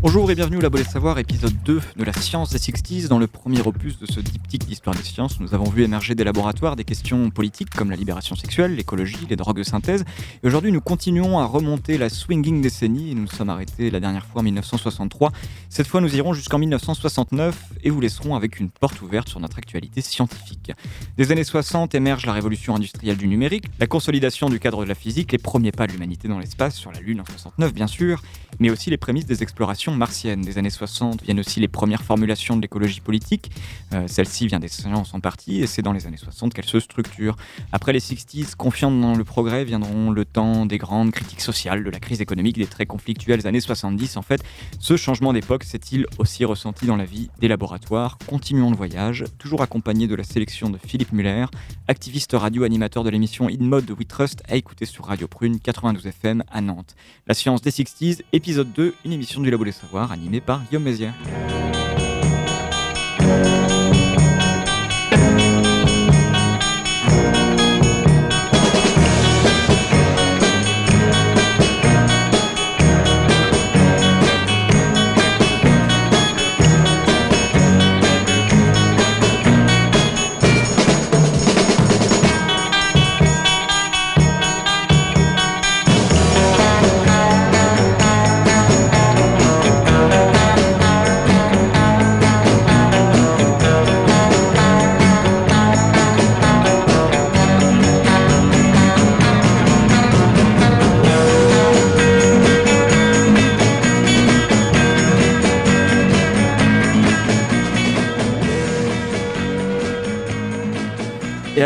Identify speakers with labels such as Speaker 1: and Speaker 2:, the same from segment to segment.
Speaker 1: Bonjour et bienvenue au Labo des Savoirs, épisode 2 de la science des 60s. Dans le premier opus de ce diptyque d'histoire des sciences, nous avons vu émerger des laboratoires des questions politiques comme la libération sexuelle, l'écologie, les drogues de synthèse. Et aujourd'hui, nous continuons à remonter la swinging décennie nous nous sommes arrêtés la dernière fois en 1963. Cette fois, nous irons jusqu'en 1969 et vous laisserons avec une porte ouverte sur notre actualité scientifique. Des années 60 émerge la révolution industrielle du numérique, la consolidation du cadre de la physique, les premiers pas de l'humanité dans l'espace, sur la Lune en 69 bien sûr, mais aussi les prémices des explorations martiennes. Des années 60 viennent aussi les premières formulations de l'écologie politique. Euh, celle-ci vient des sciences en partie, et c'est dans les années 60 qu'elle se structure. Après les 60s, confiantes dans le progrès, viendront le temps des grandes critiques sociales, de la crise économique, des très conflictuelles années 70. En fait, ce changement d'époque s'est-il aussi ressenti dans la vie des laboratoires? Continuons le voyage, toujours accompagné de la sélection de Philippe Muller, activiste radio animateur de l'émission In Mode de We Trust, à écouter sur Radio Prune 92 FM à Nantes. La science des 60s, épisode 2, une émission du Labo Savoirs animée par Guillaume.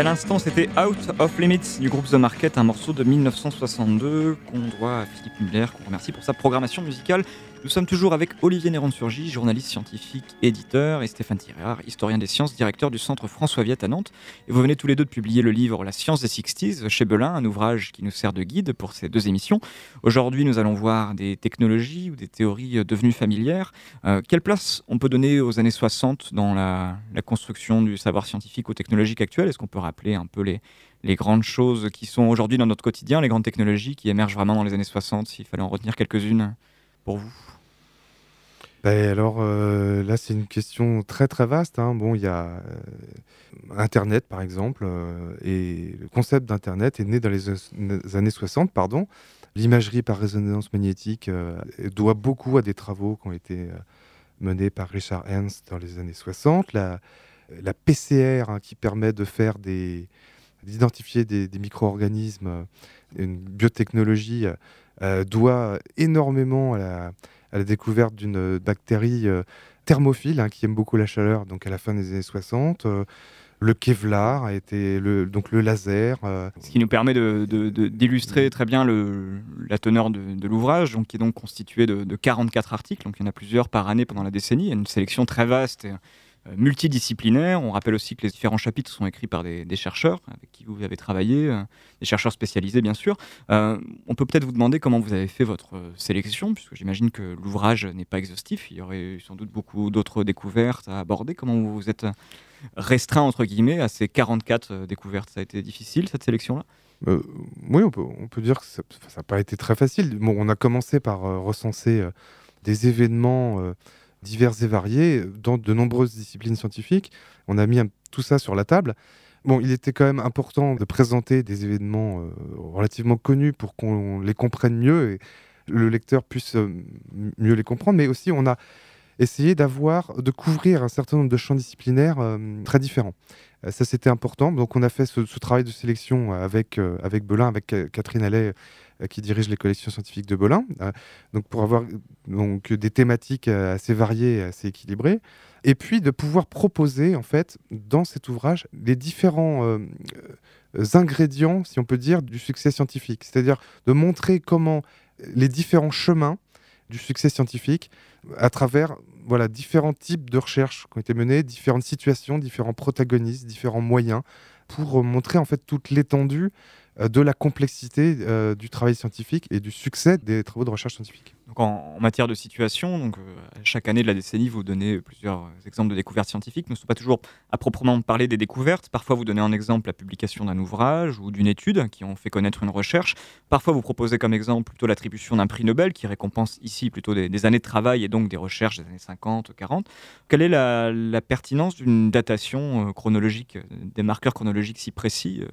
Speaker 1: Et à c'était Out of Limits du groupe The Market, un morceau de 1962 qu'on doit à Philippe Muller, qu'on remercie pour sa programmation musicale. Nous sommes toujours avec Olivier Néron-Surgy, journaliste scientifique, éditeur, et Stéphane Tirard, historien des sciences, directeur du Centre François Viette à Nantes. Et vous venez tous les deux de publier le livre La science des 60s chez Belin, un ouvrage qui nous sert de guide pour ces deux émissions. Aujourd'hui, nous allons voir des technologies ou des théories devenues familières. Euh, quelle place on peut donner aux années 60 dans la, la construction du savoir scientifique ou technologique actuel? Est-ce qu'on peut rappeler un peu les, les grandes choses qui sont aujourd'hui dans notre quotidien, les grandes technologies qui émergent vraiment dans les années 60, s'il fallait en retenir quelques-unes pour vous
Speaker 2: ben alors euh, là, c'est une question très très vaste. hein. Bon, il y a euh, Internet par exemple, euh, et le concept d'Internet est né dans les, années 60, pardon. L'imagerie par résonance magnétique doit beaucoup à des travaux qui ont été menés par Richard Ernst dans les années 60. La, la PCR hein, qui permet de faire d'identifier des, des micro-organismes, euh, une biotechnologie, euh, doit énormément à la, découverte d'une bactérie euh, thermophile hein, qui aime beaucoup la chaleur, donc à la fin des années 60. euh, le Kevlar a été le, donc le laser. euh,
Speaker 1: Ce qui nous permet d'illustrer très bien la teneur de, l'ouvrage, qui est donc constitué de, de 44 articles, donc il y en a plusieurs par année pendant la décennie, il y a une sélection très vaste euh, multidisciplinaire. On rappelle aussi que les différents chapitres sont écrits par des, chercheurs avec qui vous avez travaillé, euh, des chercheurs spécialisés bien sûr. Euh, on peut peut-être vous demander comment vous avez fait votre euh, sélection, puisque j'imagine que l'ouvrage n'est pas exhaustif, il y aurait sans doute beaucoup d'autres découvertes à aborder. Comment vous vous êtes restreint entre guillemets à ces 44 euh, découvertes? Ça a été difficile cette sélection-là?
Speaker 2: Euh, oui, on peut, on peut dire que ça n'a pas été très facile. Bon, on a commencé par euh, recenser euh, des événements euh, divers et variés dans de nombreuses disciplines scientifiques. On a mis tout ça sur la table. Bon, il était quand même important de présenter des événements euh, relativement connus pour qu'on les comprenne mieux et le lecteur puisse euh, mieux les comprendre. Mais aussi, on a essayé d'avoir, de couvrir un certain nombre de champs disciplinaires euh, très différents. Ça, c'était important. Donc, on a fait ce, travail de sélection avec, avec Belin, avec Catherine Allais, qui dirige les collections scientifiques de Belin. Euh, donc, pour avoir donc, des thématiques euh, assez variées assez équilibrées. Et puis, de pouvoir proposer, en fait, dans cet ouvrage, les différents euh, euh, ingrédients, si on peut dire, du succès scientifique. C'est-à-dire de montrer comment les différents chemins du succès scientifique à travers voilà, différents types de recherches qui ont été menées, différentes situations, différents protagonistes, différents moyens pour montrer en fait toute l'étendue euh, de la complexité euh, du travail scientifique et du succès des travaux de recherche scientifique.
Speaker 1: Donc en, matière de situation, donc, euh, chaque année de la décennie, vous donnez plusieurs exemples de découvertes scientifiques. Ne sont pas toujours à proprement parler des découvertes. Parfois, vous donnez en exemple la publication d'un ouvrage ou d'une étude qui ont fait connaître une recherche. Parfois, vous proposez comme exemple plutôt l'attribution d'un prix Nobel qui récompense ici plutôt des, années de travail et donc des recherches des années 50, 40. Quelle est la, pertinence d'une datation chronologique, des marqueurs chronologiques si précis euh,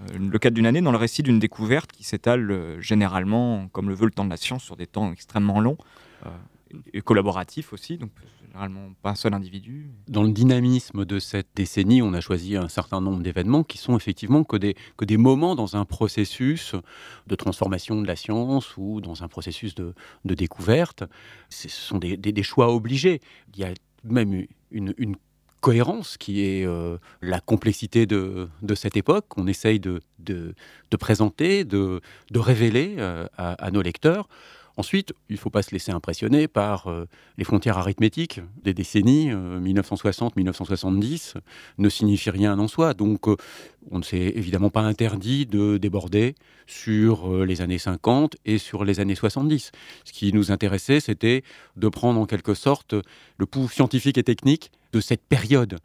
Speaker 1: le cadre d'une année dans le récit d'une découverte qui s'étale euh, généralement, comme le veut le temps de la science, sur des temps extrêmement longs euh, et collaboratifs aussi, donc généralement pas un seul individu.
Speaker 3: Dans le dynamisme de cette décennie, on a choisi un certain nombre d'événements qui sont effectivement que des, que des moments dans un processus de transformation de la science ou dans un processus de, de découverte. Ce sont des, des, choix obligés. Il y a même une, une cohérence qui est euh, la complexité de, cette époque qu'on essaye de, présenter, de, révéler euh, à, nos lecteurs. Ensuite, il ne faut pas se laisser impressionner par euh, les frontières arithmétiques des décennies 1960-1970 ne signifie rien en soi. Donc, on ne s'est évidemment pas interdit de déborder sur les années 50 et sur les années 70. Ce qui nous intéressait, c'était de prendre en quelque sorte le pouls scientifique et technique de cette période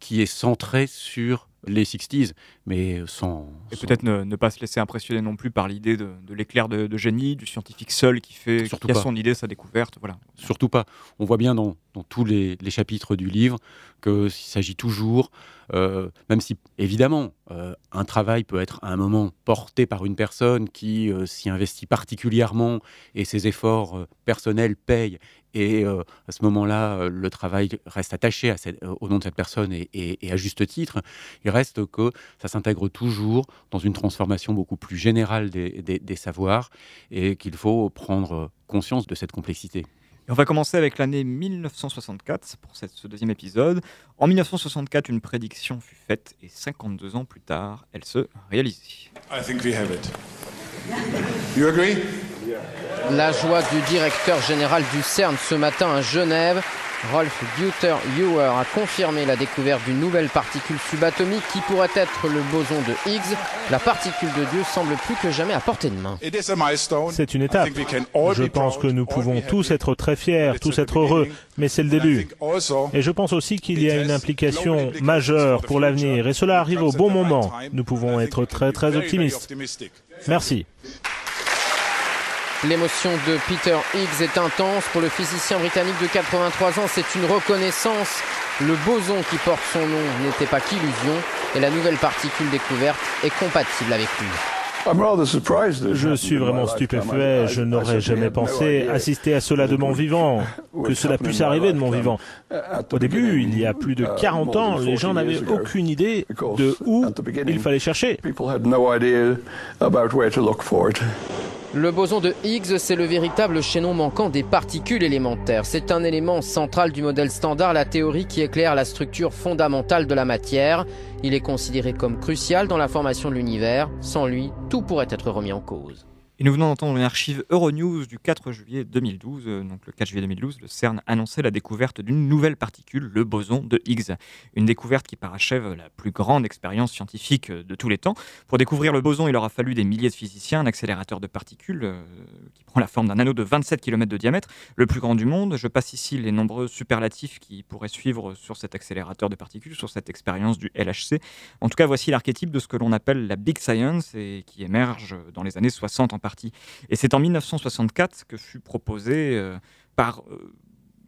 Speaker 3: qui est centrée sur les 60s, mais sans...
Speaker 1: Et peut-être ne, pas se laisser impressionner non plus par l'idée de, l'éclair de, génie, du scientifique seul qui fait qui a son idée, sa découverte. Voilà.
Speaker 3: Surtout pas. On voit bien dans, tous les, chapitres du livre qu'il s'agit toujours, euh, même si évidemment euh, un travail peut être à un moment porté par une personne qui euh, s'y investit particulièrement et ses efforts personnels payent et à ce moment-là, le travail reste attaché au nom de cette personne et, à juste titre. Il reste que ça s'intègre toujours dans une transformation beaucoup plus générale des savoirs et qu'il faut prendre conscience de cette complexité
Speaker 1: on va commencer avec l'année 1964 pour cette, ce deuxième épisode. En 1964, une prédiction fut faite et 52 ans plus tard, elle se réalisait. I think we have it.
Speaker 4: You agree? La joie du directeur général du CERN ce matin à Genève Rolf Güter-Ewer a confirmé la découverte d'une nouvelle particule subatomique qui pourrait être le boson de Higgs. La particule de Dieu semble plus que jamais à portée de main.
Speaker 5: C'est une étape. Je pense que nous pouvons tous être très fiers, tous être heureux, mais c'est le début. Et je pense aussi qu'il y a une implication majeure pour l'avenir, et cela arrive au bon moment. Nous pouvons être très très optimistes. Merci.
Speaker 4: L'émotion de Peter Higgs est intense. Pour le physicien britannique de 83 ans, c'est une reconnaissance. Le boson qui porte son nom n'était pas qu'illusion et la nouvelle particule découverte est compatible avec lui.
Speaker 5: Je suis vraiment stupéfait. Je n'aurais jamais pensé assister à cela de mon vivant, que cela puisse arriver de mon vivant. Au début, il y a plus de 40 ans, les gens n'avaient aucune idée de où il fallait chercher.
Speaker 4: Le boson de Higgs, c'est le véritable chaînon manquant des particules élémentaires. C'est un élément central du modèle standard, la théorie qui éclaire la structure fondamentale de la matière. Il est considéré comme crucial dans la formation de l'univers. Sans lui, tout pourrait être remis en cause.
Speaker 1: Et nous venons d'entendre une archive Euronews du 4 juillet 2012. Euh, donc le 4 juillet 2012, le CERN annonçait la découverte d'une nouvelle particule, le boson de Higgs. Une découverte qui parachève la plus grande expérience scientifique de tous les temps. Pour découvrir le boson, il aura fallu des milliers de physiciens, un accélérateur de particules euh, qui la forme d'un anneau de 27 km de diamètre, le plus grand du monde. Je passe ici les nombreux superlatifs qui pourraient suivre sur cet accélérateur de particules, sur cette expérience du LHC. En tout cas, voici l'archétype de ce que l'on appelle la Big Science et qui émerge dans les années 60 en et c'est en 1964 que fut proposé euh, par euh,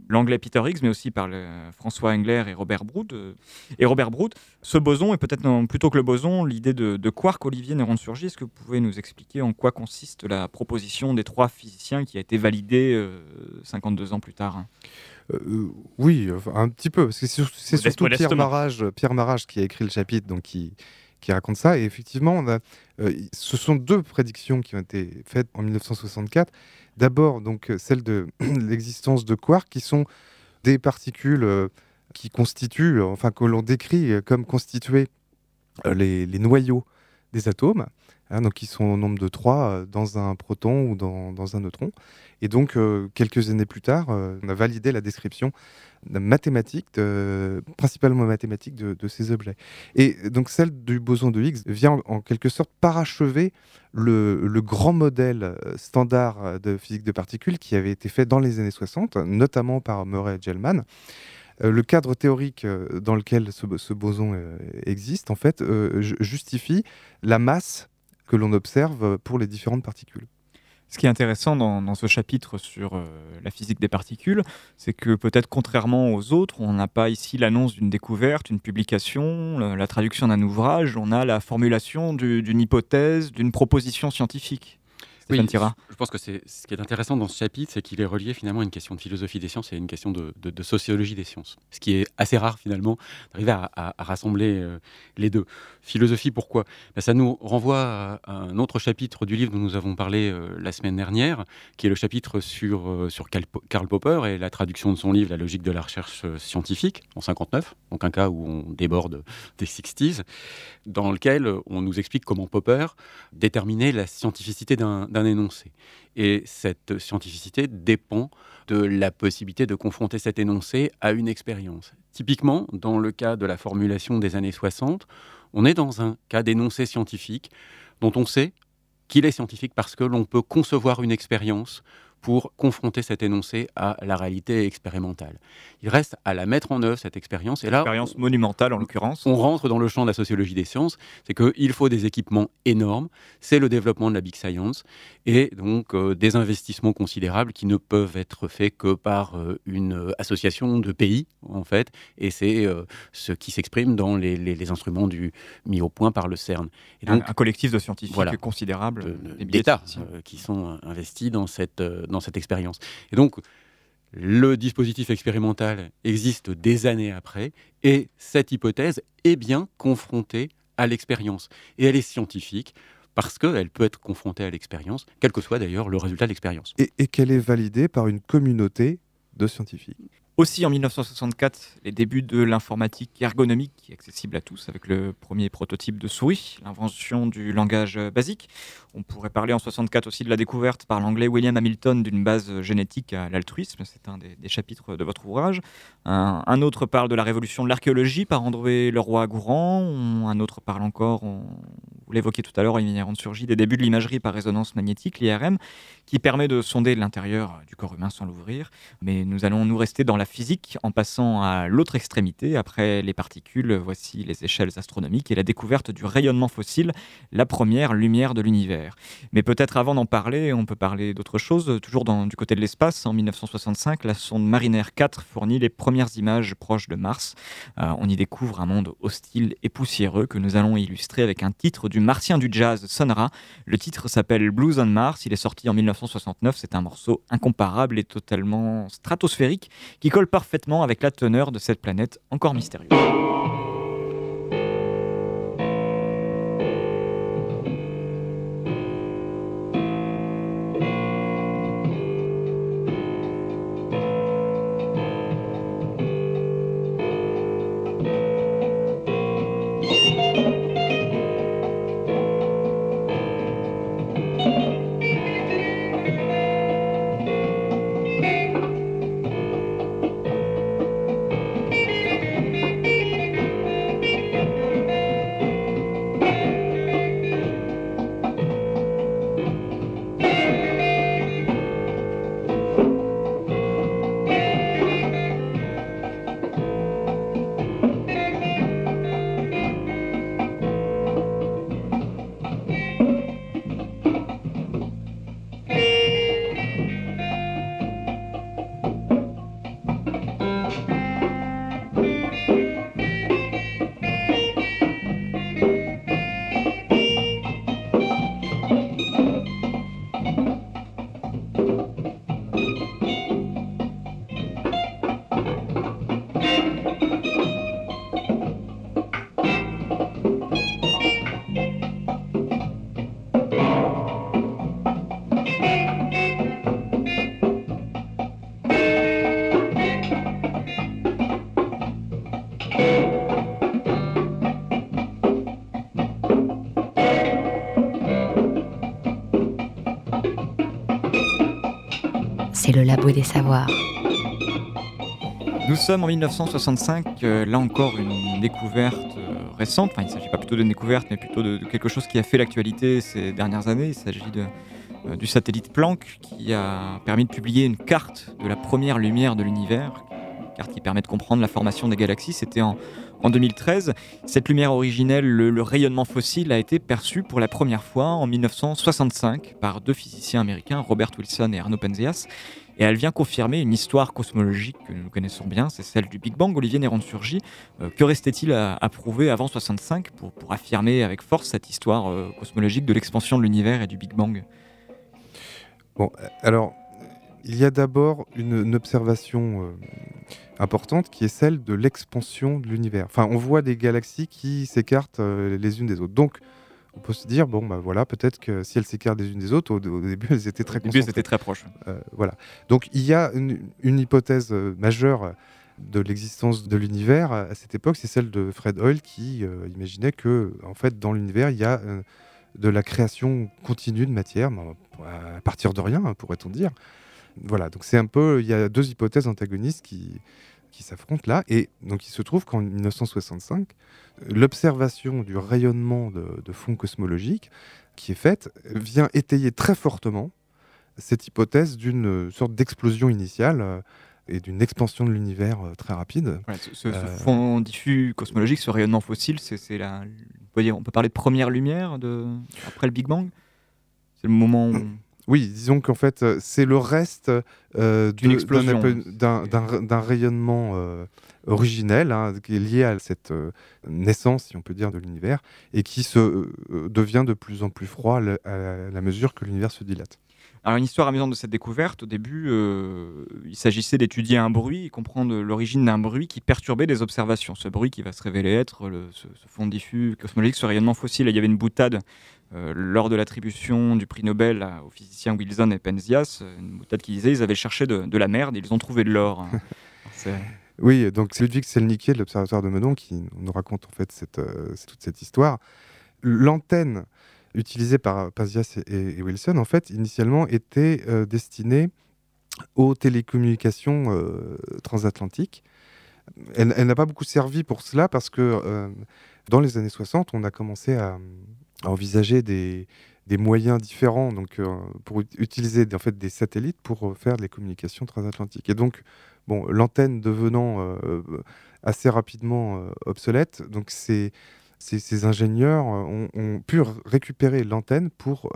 Speaker 1: l'anglais Peter Higgs, mais aussi par François Engler et Robert Brood. Euh, et Robert Brood, ce boson, et peut-être plutôt que le boson, l'idée de, quark. Olivier Néron-Surgy, est-ce que vous pouvez nous expliquer en quoi consiste la proposition des trois physiciens qui a été validée 52 ans plus tard
Speaker 2: Oui, un petit peu, c'est surtout Pierre Marage, Pierre Marage qui a écrit le chapitre, donc qui qui raconte ça. Et effectivement, euh, ce sont deux prédictions qui ont été faites en 1964. D'abord, donc euh, celle de l'existence de quarks, qui sont des particules euh, qui constituent, enfin que l'on décrit comme constituer les, les, noyaux des atomes, hein, donc qui sont au nombre de 3 dans un proton ou dans, un neutron. Et donc, quelques années plus tard, on a validé la description mathématique, principalement mathématique, de, ces objets. Et donc celle du boson de Higgs vient en, quelque sorte parachever le, grand modèle euh, standard de physique de particules qui avait été fait dans les années 60, notamment par Murray et Gell-Mann. Euh, le cadre théorique euh, dans lequel ce, boson existe, en fait, justifie la masse que l'on observe pour les différentes particules.
Speaker 1: Ce qui est intéressant dans, ce chapitre sur euh, la physique des particules, c'est que peut-être contrairement aux autres, on n'a pas ici l'annonce d'une découverte, une publication, la, traduction d'un ouvrage, on a la formulation d'une hypothèse, d'une proposition scientifique
Speaker 3: oui, Je pense que c'est ce qui est intéressant dans ce chapitre, c'est qu'il est relié finalement à une question de philosophie des sciences et à une question de, sociologie des sciences. Ce qui est assez rare finalement d'arriver à, rassembler euh, les deux. Philosophie, pourquoi? Ben, Ça nous renvoie à, un autre chapitre du livre dont nous avons parlé euh, la semaine dernière, qui est le chapitre sur, euh, sur Karl Popper et la traduction de son livre La logique de la recherche scientifique en 59, donc un cas où on déborde des 60s, dans lequel on nous explique comment Popper déterminait la scientificité d'un énoncé. Et cette scientificité dépend de la possibilité de confronter cet énoncé à une expérience. Typiquement, dans le cas de la formulation des années 60, on est dans un cas d'énoncé scientifique dont on sait qu'il est scientifique parce que l'on peut concevoir une expérience pour confronter cet énoncé à la réalité expérimentale. Il reste à la mettre en œuvre, cette expérience.
Speaker 1: Et là, expérience monumentale en l'occurrence.
Speaker 3: On rentre dans le champ de la sociologie des sciences, c'est qu'il faut des équipements énormes, c'est le développement de la big science, et donc euh, des investissements considérables qui ne peuvent être faits que par euh, une association de pays, en fait, et c'est euh, ce qui s'exprime dans les, instruments du, mis au point par le CERN.
Speaker 1: Et donc, un, collectif de scientifiques voilà, considérable,
Speaker 3: d'États qui sont investis dans cette dans cette expérience. Et donc, le dispositif expérimental existe des années après, et cette hypothèse est bien confrontée à l'expérience. Et elle est scientifique parce qu'elle peut être confrontée à l'expérience, quel que soit d'ailleurs le résultat de l'expérience.
Speaker 2: et qu'elle est validée par une communauté de scientifiques.
Speaker 1: Aussi en 1964, les débuts de l'informatique ergonomique accessible à tous avec le premier prototype de souris, l'invention du langage basique. On pourrait parler en 64 aussi de la découverte par l'anglais William Hamilton d'une base génétique à l'altruisme, c'est un des, chapitres de votre ouvrage. Un, autre parle de la révolution de l'archéologie par André Leroy-Gourand, un autre parle encore, on, vous l'évoquiez tout à l'heure, Olivier surgit des débuts de l'imagerie par résonance magnétique, l'IRM, qui permet de sonder l'intérieur du corps humain sans l'ouvrir. Mais nous allons nous rester dans la physique en passant à l'autre extrémité. Après les particules, voici les échelles astronomiques et la découverte du rayonnement fossile, la première lumière de l'univers. Mais peut-être avant d'en parler, on peut parler d'autre chose. Toujours du côté de l'espace, en 1965, la sonde Mariner 4 fournit les premières images proches de Mars. Euh, on y découvre un monde hostile et poussiéreux que nous allons illustrer avec un titre du martien du jazz Sonra. Le titre s'appelle Blues on Mars. Il est sorti en 1969. C'est un morceau incomparable et totalement stratosphérique qui colle parfaitement avec la teneur de cette planète encore mystérieuse.
Speaker 6: Des.
Speaker 1: Nous sommes en 1965, euh, là encore une découverte euh, récente, enfin il ne s'agit pas plutôt d'une découverte, mais plutôt de, quelque chose qui a fait l'actualité ces dernières années. Il s'agit euh, du satellite Planck qui a permis de publier une carte de la première lumière de l'univers, une carte qui permet de comprendre la formation des galaxies. C'était en, 2013. Cette lumière originelle, le, rayonnement fossile, a été perçu pour la première fois en 1965 par deux physiciens américains, Robert Wilson et Arno Penzias. Et elle vient confirmer une histoire cosmologique que nous connaissons bien, c'est celle du Big Bang. Olivier Néron-Surgy, euh, que restait-il à, prouver avant 65 pour, affirmer avec force cette histoire euh, cosmologique de l'expansion de l'univers et du Big Bang?
Speaker 2: Bon, alors, il y a d'abord une, observation euh, importante qui est celle de l'expansion de l'univers. Enfin, on voit des galaxies qui s'écartent les unes des autres. Donc, on peut se dire, bon, bah voilà, peut-être que si elles s'écartent les unes des autres, au, début, elles étaient très Au début,
Speaker 1: c'était très proches.
Speaker 2: Euh, voilà. Donc, il y a une, hypothèse euh, majeure de l'existence de l'univers à cette époque, c'est celle de Fred Hoyle qui euh, imaginait que, en fait, dans l'univers, il y a de la création continue de matière, à partir de rien, pourrait-on dire. Voilà, donc c'est un peu, il y a deux hypothèses antagonistes qui, qui s'affrontent là, et donc il se trouve qu'en 1965, l'observation du rayonnement de, fond cosmologique qui est faite vient étayer très fortement cette hypothèse d'une sorte d'explosion initiale euh, et d'une expansion de l'univers euh, très rapide.
Speaker 1: ce, euh, fond diffus cosmologique, ce rayonnement fossile, c'est la, on peut parler de première lumière de, après le Big Bang? C'est le moment. Où...
Speaker 2: Oui, disons qu'en fait, c'est le reste d'un rayonnement originel, hein, qui est lié à cette euh, naissance, si on peut dire, de l'univers, et qui se, euh, devient de plus en plus froid à la mesure que l'univers se dilate.
Speaker 1: Alors une histoire amusante de cette découverte, au début, euh, il s'agissait d'étudier un bruit et comprendre l'origine d'un bruit qui perturbait des observations. Ce bruit qui va se révéler être le, ce, fond diffus cosmologique, ce rayonnement fossile. il y avait une boutade lors de l'attribution du prix Nobel aux physiciens Wilson et Penzias, une boutade qui disait ils avaient cherché de, de la merde, ils ont trouvé de l'or.
Speaker 2: Oui, donc c'est Ludwig Selnicki de l'Observatoire de Meudon qui nous raconte en fait cette, euh, toute cette histoire. L'antenne utilisée par Pazias et, Wilson, en fait, initialement était euh, destinée aux télécommunications euh, transatlantiques. Elle, n'a pas beaucoup servi pour cela parce que dans les années 60, on a commencé à, envisager des, des, moyens différents donc, pour utiliser en fait, des satellites pour faire des communications transatlantiques. Et donc, Bon, l'antenne devenant euh, assez rapidement euh, obsolète, donc ces, ces, ingénieurs euh, ont, pu récupérer l'antenne pour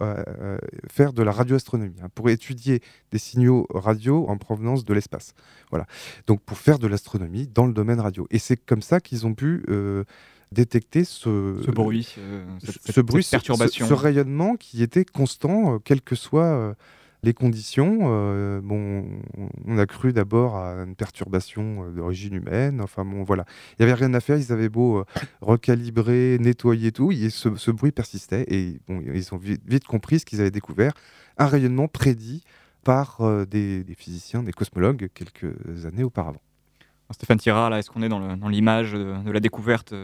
Speaker 2: faire de la radioastronomie, hein, pour étudier des signaux radio en provenance de l'espace. Voilà. Donc pour faire de l'astronomie dans le domaine radio. Et c'est comme ça qu'ils ont pu détecter ce,
Speaker 1: bruit,
Speaker 2: ce, bruit, perturbation. Ce, rayonnement qui était constant, quel que soit les conditions, euh, bon, on a cru d'abord à une perturbation euh, d'origine humaine. Enfin bon, voilà, il n'y avait rien à faire. Ils avaient beau euh, recalibrer, nettoyer tout, et ce, bruit persistait. Et ils ont vite, compris ce qu'ils avaient découvert un rayonnement prédit par des, physiciens, des cosmologues quelques années auparavant.
Speaker 1: Stéphane Tirard, est-ce qu'on est dans l'image de, la découverte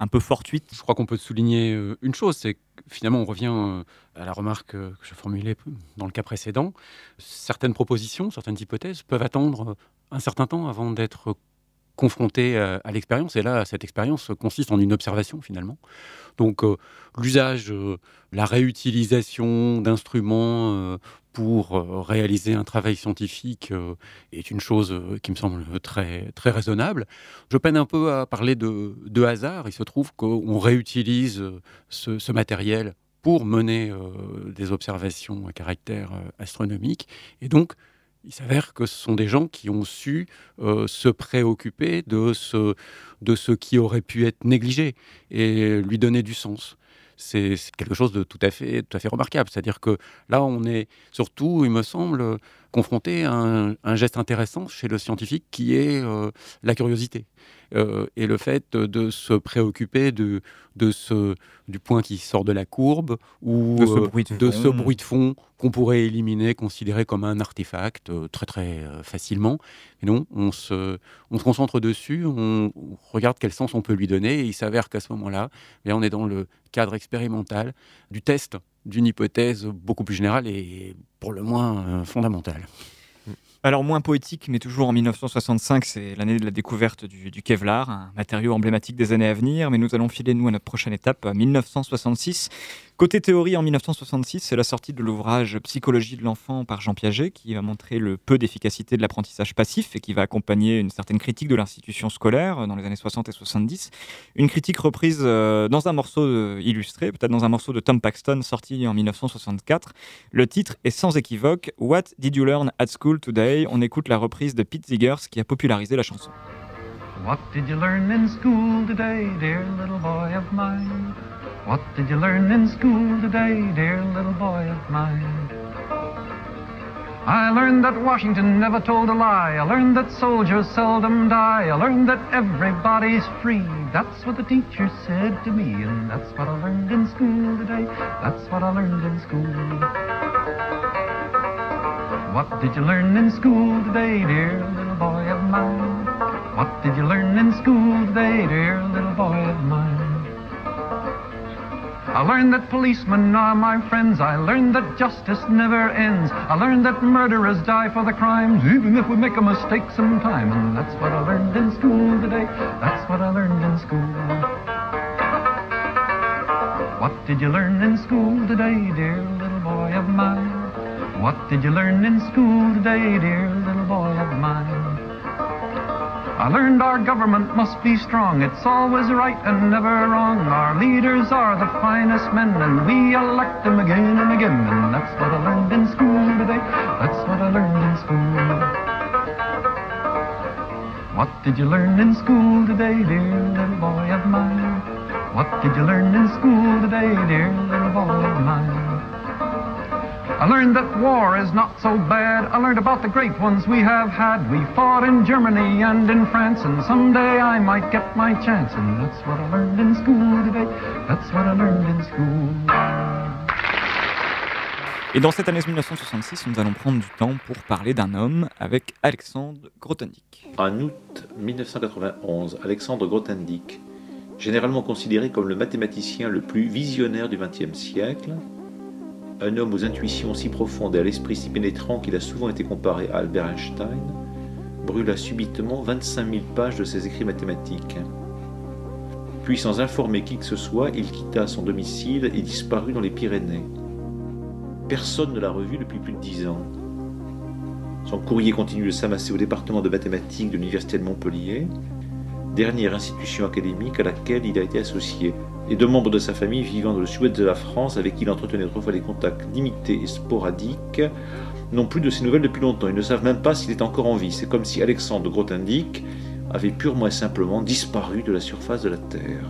Speaker 1: un peu fortuite
Speaker 3: Je crois qu'on peut souligner une chose, c'est finalement, on revient euh, à la remarque que je formulais dans le cas précédent. Certaines propositions, certaines hypothèses peuvent attendre un certain temps avant d'être confrontées à l'expérience. Et là, cette expérience consiste en une observation finalement. Donc, euh, l'usage, euh, la réutilisation d'instruments pour réaliser un travail scientifique est une chose qui me semble très, très raisonnable. Je peine un peu à parler de, de hasard. Il se trouve qu'on réutilise ce, matériel pour mener des observations à caractère astronomique. Et donc, il s'avère que ce sont des gens qui ont su se préoccuper de ce, de ce qui aurait pu être négligé et lui donner du sens c'est quelque chose de tout à fait, tout à fait remarquable. C'est-à-dire que là, on est surtout, il me semble, confronté à un, geste intéressant chez le scientifique qui est euh, la curiosité. Euh, et le fait de se préoccuper de, de ce, du point qui sort de la courbe ou
Speaker 1: de ce bruit
Speaker 3: de, ce bruit de fond qu'on pourrait éliminer, considérer comme un artefact euh, très très facilement. Et non, on se, on se concentre dessus, on, regarde quel sens on peut lui donner et il s'avère qu'à ce moment-là, eh on est dans le cadre expérimental du test d'une hypothèse beaucoup plus générale et pour le moins fondamentale.
Speaker 1: Alors moins poétique, mais toujours en 1965, c'est l'année de la découverte du, Kevlar, un matériau emblématique des années à venir, mais nous allons filer, nous, à notre prochaine étape, 1966. Côté théorie, en 1966, c'est la sortie de l'ouvrage Psychologie de l'enfant par Jean Piaget, qui va montrer le peu d'efficacité de l'apprentissage passif et qui va accompagner une certaine critique de l'institution scolaire dans les années 60 et 70. Une critique reprise euh, dans un morceau euh, illustré, peut-être dans un morceau de Tom Paxton sorti en 1964. Le titre est sans équivoque What did you learn at school today? On écoute la reprise de Pete Ziggers qui a popularisé la chanson.
Speaker 7: What did you learn in school today, dear little boy of mine What did you learn in school today, dear little boy of mine? I learned that Washington never told a lie. I learned that soldiers seldom die. I learned that everybody's free. That's what the teacher said to me, and that's what I learned in school today. That's what I learned in school. What did you learn in school today, dear little boy of mine? What did you learn in school today, dear little boy of mine? I learned that policemen are my friends. I learned that justice never ends. I learned that murderers die for the crimes, even if we make a mistake sometime. And that's what I learned in school today. That's what I learned in school. What did you learn in school today, dear little boy of mine? What did you learn in school today, dear little boy of mine? I learned our government must be strong. It's always right and never wrong. Our leaders are the finest men, and we elect them again and again. And that's what I learned in school today. That's what I learned in school. What did you learn in school today, dear little boy of mine? What did you learn in school today, dear little boy of mine? I learned that war is not so bad. I learned about the great ones we have had. We fought in Germany and in France, and someday I might get my chance. And that's what I learned in school today. That's what I learned in school.
Speaker 1: Et dans cette année 1966, nous allons prendre du temps pour parler d'un homme avec Alexandre Grothendieck.
Speaker 8: En août 1991, Alexandre Grothendieck, généralement considéré comme le mathématicien le plus visionnaire du XXe siècle, un homme aux intuitions si profondes et à l'esprit si pénétrant qu'il a souvent été comparé à Albert Einstein, brûla subitement 25 000 pages de ses écrits mathématiques. Puis, sans informer qui que ce soit, il quitta son domicile et disparut dans les Pyrénées. Personne ne l'a revu depuis plus de dix ans. Son courrier continue de s'amasser au département de mathématiques de l'Université de Montpellier, dernière institution académique à laquelle il a été associé et deux membres de sa famille vivant dans le sud de la France, avec qui il entretenait autrefois des contacts limités et sporadiques, n'ont plus de ses nouvelles depuis longtemps. Ils ne savent même pas s'il est encore en vie. C'est comme si Alexandre Grothendieck avait purement et simplement disparu de la surface de la Terre.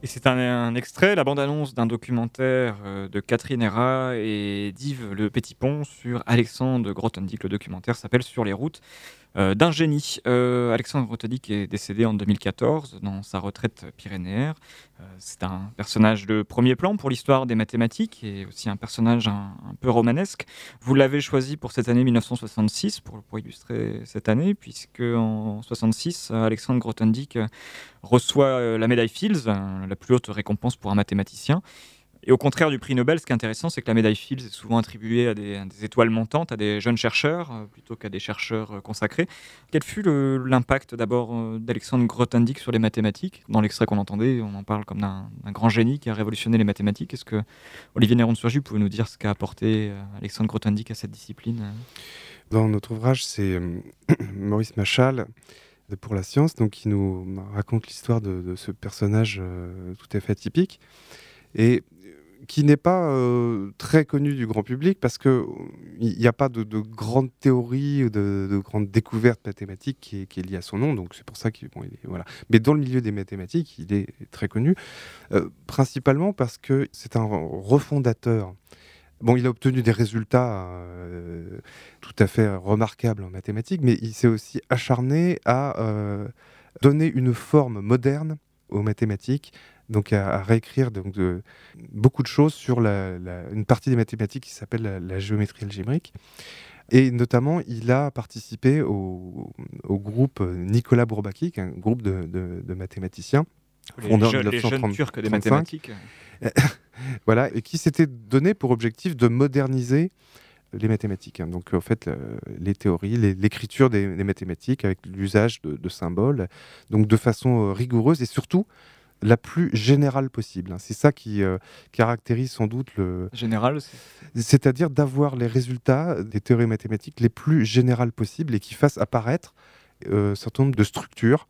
Speaker 1: Et c'est un, extrait, la bande-annonce d'un documentaire euh, de Catherine Herra et d'Yves Le Petit Pont sur Alexandre Grothendieck. Le documentaire s'appelle Sur les routes. Euh, d'un génie. Euh, Alexandre Grothendieck est décédé en 2014 dans sa retraite pyrénéenne. Euh, c'est un personnage de premier plan pour l'histoire des mathématiques et aussi un personnage un, peu romanesque. Vous l'avez choisi pour cette année 1966 pour, illustrer cette année, puisque en 66, Alexandre Grothendieck reçoit la médaille Fields, la plus haute récompense pour un mathématicien. Et au contraire du prix Nobel, ce qui est intéressant, c'est que la médaille Fields est souvent attribuée à des, étoiles montantes, à des jeunes chercheurs, euh, plutôt qu'à des chercheurs euh, consacrés. Quel fut l'impact d'abord euh, d'Alexandre Grothendieck sur les mathématiques? Dans l'extrait qu'on entendait, on en parle comme d'un grand génie qui a révolutionné les mathématiques. Est-ce que Olivier Néron-Surgy, pouvez nous dire ce qu'a apporté Alexandre Grothendieck à cette discipline
Speaker 2: Dans notre ouvrage, c'est Maurice Machal de Pour la science, donc, qui nous raconte l'histoire de, ce personnage tout à fait atypique. Et qui n'est pas euh, très connu du grand public parce qu'il n'y a pas de, de grande théorie, de, de grande découverte mathématique qui est, est, liée à son nom. Donc c'est pour ça qu'il bon, voilà. Mais dans le milieu des mathématiques, il est très connu, euh, principalement parce que c'est un refondateur. Bon, il a obtenu des résultats euh, tout à fait remarquables en mathématiques, mais il s'est aussi acharné à donner une forme moderne aux mathématiques donc à, réécrire donc de, beaucoup de choses sur la, une partie des mathématiques qui s'appelle la, géométrie algébrique. Et notamment, il a participé au, groupe Nicolas Bourbaki, un groupe de, de, mathématiciens,
Speaker 1: fondé en les jeunes turcs des mathématiques.
Speaker 2: voilà, et qui s'était donné pour objectif de moderniser les mathématiques. Hein. Donc en fait, les théories, l'écriture des, mathématiques avec l'usage de, symboles, donc de façon rigoureuse et surtout la plus générale possible. Hein. C'est ça qui caractérise sans doute le...
Speaker 1: Général
Speaker 2: C'est-à-dire d'avoir les résultats des théories mathématiques les plus générales possibles et qui fassent apparaître un certain nombre de structures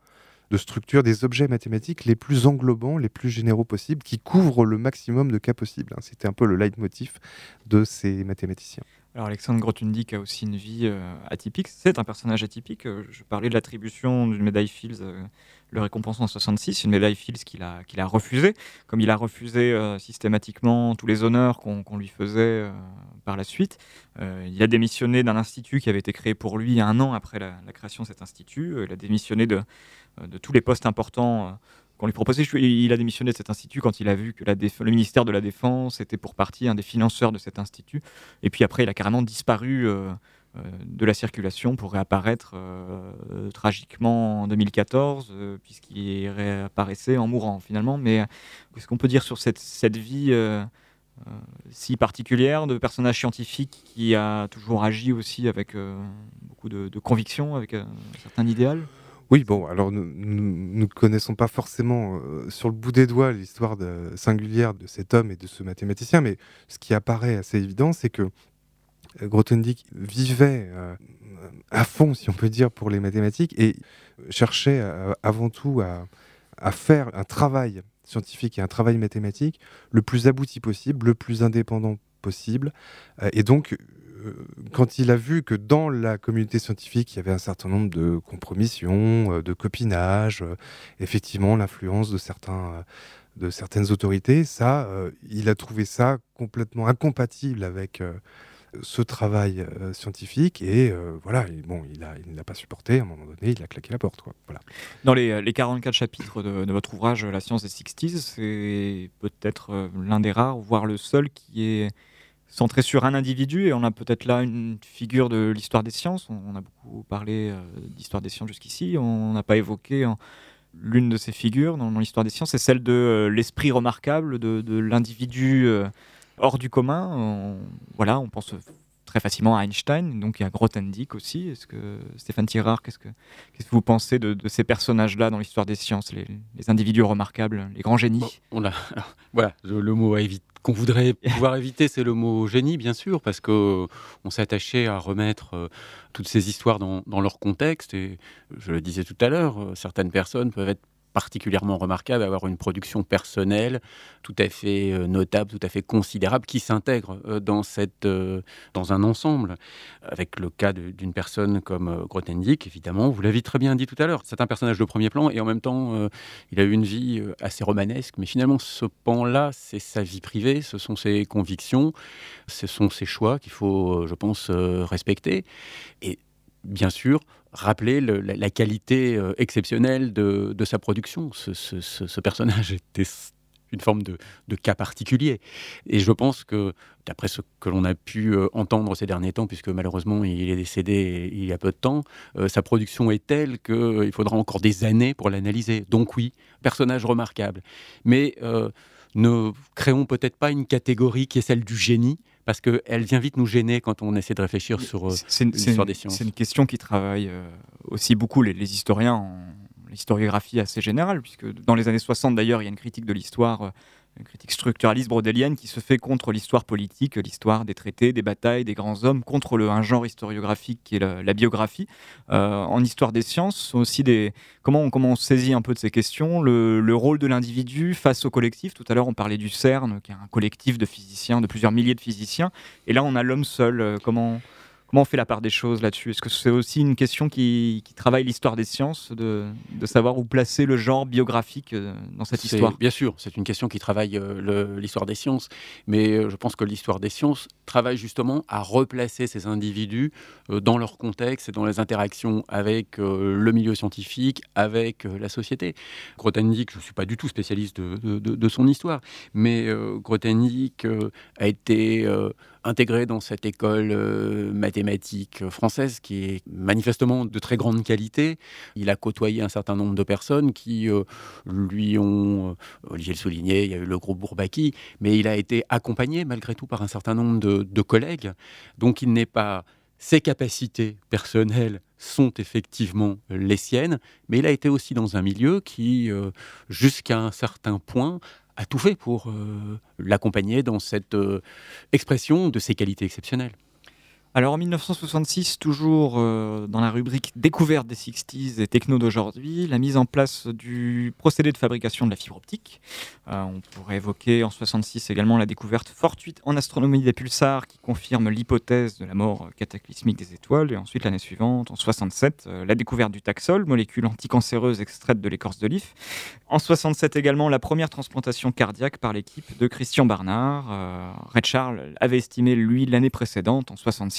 Speaker 2: de structure des objets mathématiques les plus englobants, les plus généraux possibles, qui couvrent le maximum de cas possibles. Hein. C'était un peu le leitmotiv de ces mathématiciens.
Speaker 1: Alors Alexandre Grothendieck a aussi une vie euh, atypique. C'est un personnage atypique. Euh, je parlais de l'attribution d'une médaille Fields, euh, le récompensant en 66, une médaille Fields qu'il a, refusée, comme il a refusé systématiquement tous les honneurs qu'on, lui faisait par la suite. il a démissionné d'un institut qui avait été créé pour lui un an après la, création de cet institut. il a démissionné de, tous les postes importants qu'on lui proposait. Il a démissionné de cet institut quand il a vu que le ministère de la Défense était pour partie un des financeurs de cet institut. Et puis après, il a carrément disparu euh, euh, de la circulation pour réapparaître euh, tragiquement en 2014, puisqu'il réapparaissait en mourant finalement. Mais qu'est-ce qu'on peut dire sur cette, vie si particulière de personnage scientifique qui a toujours agi aussi avec beaucoup de, conviction, avec un certain idéal?
Speaker 2: Oui, bon, alors nous ne connaissons pas forcément euh, sur le bout des doigts l'histoire singulière de cet homme et de ce mathématicien, mais ce qui apparaît assez évident, c'est que euh, Grothendieck vivait euh, à fond, si on peut dire, pour les mathématiques et cherchait avant tout à, à, faire un travail scientifique et un travail mathématique le plus abouti possible, le plus indépendant possible. et donc, euh, quand il a vu que dans la communauté scientifique, il y avait un certain nombre de compromissions, euh, de copinage, euh, effectivement l'influence de de certaines autorités, ça, il a trouvé ça complètement incompatible avec ce travail scientifique et voilà, bon, il ne l'a pas supporté. À un moment donné, il a claqué la porte. Quoi. Voilà.
Speaker 1: Dans les, les 44 chapitres de, votre ouvrage La science des 60s, c'est peut-être l'un des rares, voire le seul, qui est centré sur un individu et on a peut-être là une figure de l'histoire des sciences. On, a beaucoup parlé euh, d'histoire des sciences jusqu'ici. On n'a pas évoqué l'une de ces figures dans, l'histoire des sciences, c'est celle de euh, l'esprit remarquable de, l'individu euh, hors du commun. voilà, on pense très facilement à Einstein, donc il y a Grothendieck aussi. Est-ce que Stéphane Tirard, qu'est-ce que, qu'est-ce que vous pensez de, ces personnages-là dans l'histoire des sciences, les, individus remarquables, les grands génies?
Speaker 3: On a, Voilà, le mot qu'on voudrait pouvoir éviter, c'est le mot génie, bien sûr, parce qu'on s'est attaché à remettre euh, toutes ces histoires dans, dans, leur contexte. Et je le disais tout à l'heure, euh, certaines personnes peuvent être particulièrement remarquable, avoir une production personnelle tout à fait euh, notable, tout à fait considérable, qui s'intègre euh, dans, cette, euh, dans un ensemble. Avec le cas d'une personne comme Grothendieck, évidemment, vous l'avez très bien dit tout à l'heure, c'est un personnage de premier plan et en même temps, il a eu une vie assez romanesque, mais finalement, ce pan-là, c'est sa vie privée, ce sont ses convictions, ce sont ses choix qu'il faut, je pense, respecter. Et bien sûr, rappeler la, qualité euh, exceptionnelle de, sa production. Ce, personnage était une forme de, cas particulier. Et je pense que, d'après ce que l'on a pu euh, entendre ces derniers temps, puisque malheureusement il est décédé il y a peu de temps, euh, sa production est telle qu'il faudra encore des années pour l'analyser. Donc oui, personnage remarquable. Mais ne créons peut-être pas une catégorie qui est celle du génie, parce qu'elle vient vite nous gêner quand on essaie de réfléchir sur euh, l'histoire des sciences.
Speaker 1: C'est une question qui travaille euh, aussi beaucoup les, historiens en l'historiographie assez générale, puisque dans les années 60 d'ailleurs, il y a une critique de l'histoire euh, une critique structuraliste brodélienne qui se fait contre l'histoire politique, l'histoire des traités, des batailles, des grands hommes, contre le, un genre historiographique qui est la, biographie. Euh, en histoire des sciences, aussi des comment on, comment on saisit un peu de ces questions, le, le rôle de l'individu face au collectif. Tout à l'heure, on parlait du CERN, qui est un collectif de physiciens, de plusieurs milliers de physiciens, et là, on a l'homme seul. Euh, comment Comment on fait la part des choses là-dessus? Est-ce que c'est aussi une question qui, travaille l'histoire des sciences, de, savoir où placer le genre biographique euh, dans cette histoire?
Speaker 3: Bien sûr, c'est une question qui travaille euh, l'histoire des sciences, mais euh, je pense que l'histoire des sciences travaille justement à replacer ces individus dans leur contexte et dans les interactions avec le milieu scientifique, avec la société. Grothendieck, je ne suis pas du tout spécialiste de, de son histoire, mais Grothendieck a été intégré dans cette école mathématique française qui est manifestement de très grande qualité. Il a côtoyé un certain nombre de personnes qui lui ont, Olivier le soulignait, il y a eu le groupe Bourbaki, mais il a été accompagné malgré tout par un certain nombre de, collègues. Donc il n'est pas ses capacités personnelles sont effectivement les siennes, mais il a été aussi dans un milieu qui, euh, jusqu'à un certain point, a tout fait pour euh, l'accompagner dans cette euh, expression de ses qualités exceptionnelles.
Speaker 1: Alors en 1966, toujours euh, dans la rubrique découverte des 60s et techno d'aujourd'hui, la mise en place du procédé de fabrication de la fibre optique. Euh, on pourrait évoquer en 66 également la découverte fortuite en astronomie des pulsars qui confirme l'hypothèse de la mort cataclysmique des étoiles. Et ensuite l'année suivante, en 67, euh, la découverte du taxol, molécule anticancéreuse extraite de l'écorce de l'if. En 67 également, la première transplantation cardiaque par l'équipe de Christian Barnard. Red Charles avait estimé lui l'année précédente, en 66,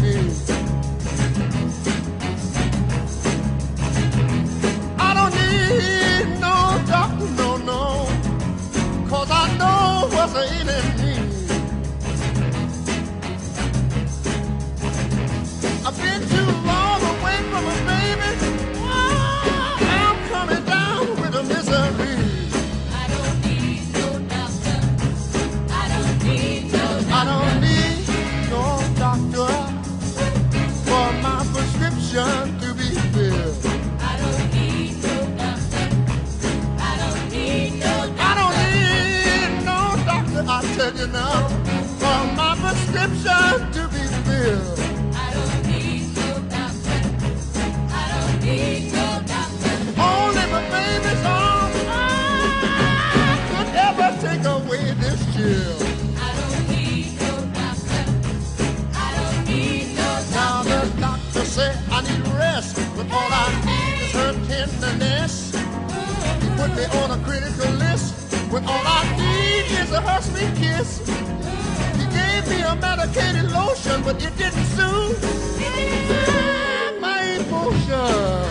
Speaker 9: prescription to be filled. I don't need no doctor. I don't need no doctor. Only my baby's arms could ever take away this chill. I don't need no doctor. I don't need no doctor. Now the doctor I need rest, but all I need is her tenderness. Put me on a critical list, when all I need is a sweet kiss. Me a medicated lotion, but it didn't soothe my emotion.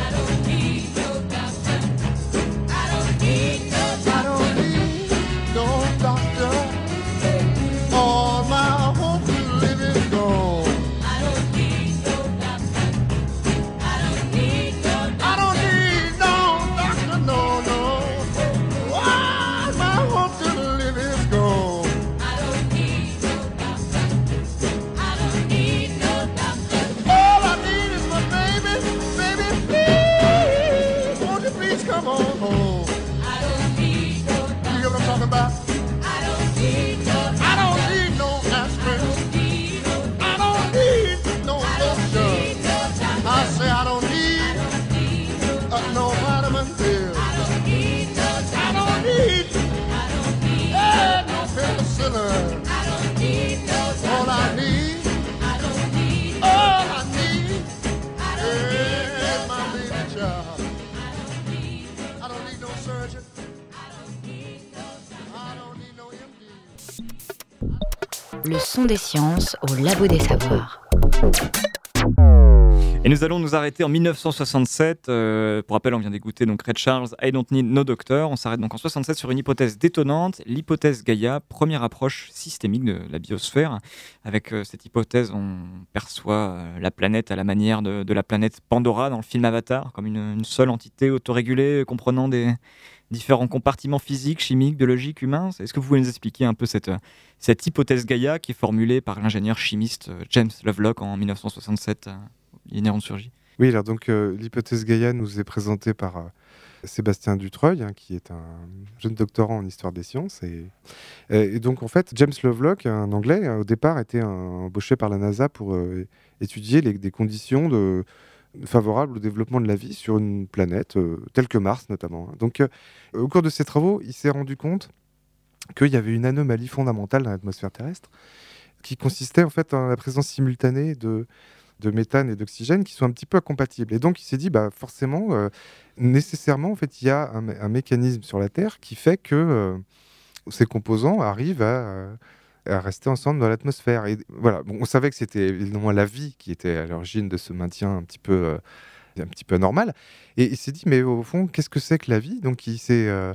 Speaker 6: Son des sciences au labo des savoirs.
Speaker 1: Et nous allons nous arrêter en 1967. Euh, pour rappel, on vient d'écouter donc Red Charles, I Don't Need No Doctor. On s'arrête donc en 67 sur une hypothèse détonnante, l'hypothèse Gaia, première approche systémique de la biosphère. Avec euh, cette hypothèse, on perçoit euh, la planète à la manière de, de la planète Pandora dans le film Avatar, comme une, une seule entité autorégulée comprenant des différents compartiments physiques, chimiques, biologiques, humains. Est-ce que vous pouvez nous expliquer un peu cette, cette hypothèse Gaia qui est formulée par l'ingénieur chimiste James Lovelock en 1967 inhérente surgit.
Speaker 2: Oui, alors donc euh, l'hypothèse Gaïa nous est présentée par euh, Sébastien Dutreuil, hein, qui est un jeune doctorant en histoire des sciences. Et, donc en fait, James Lovelock, un Anglais, au départ était embauché par la NASA pour euh, étudier les, des conditions de, favorables au développement de la vie sur une planète telle que Mars notamment. Donc au cours de ses travaux, il s'est rendu compte qu'il y avait une anomalie fondamentale dans l'atmosphère terrestre qui consistait en fait en la présence simultanée de de méthane et d'oxygène qui sont un petit peu incompatibles. Et donc il s'est dit, bah, forcément, euh, nécessairement, en fait, il y a un, mécanisme sur la Terre qui fait que euh, ces composants arrivent à, à rester ensemble dans l'atmosphère. Et voilà, bon, on savait que c'était évidemment la vie qui était à l'origine de ce maintien un petit peu, euh, un petit peu anormal. Et il s'est dit, mais au fond, qu'est-ce que c'est que la vie? Donc il s'est euh,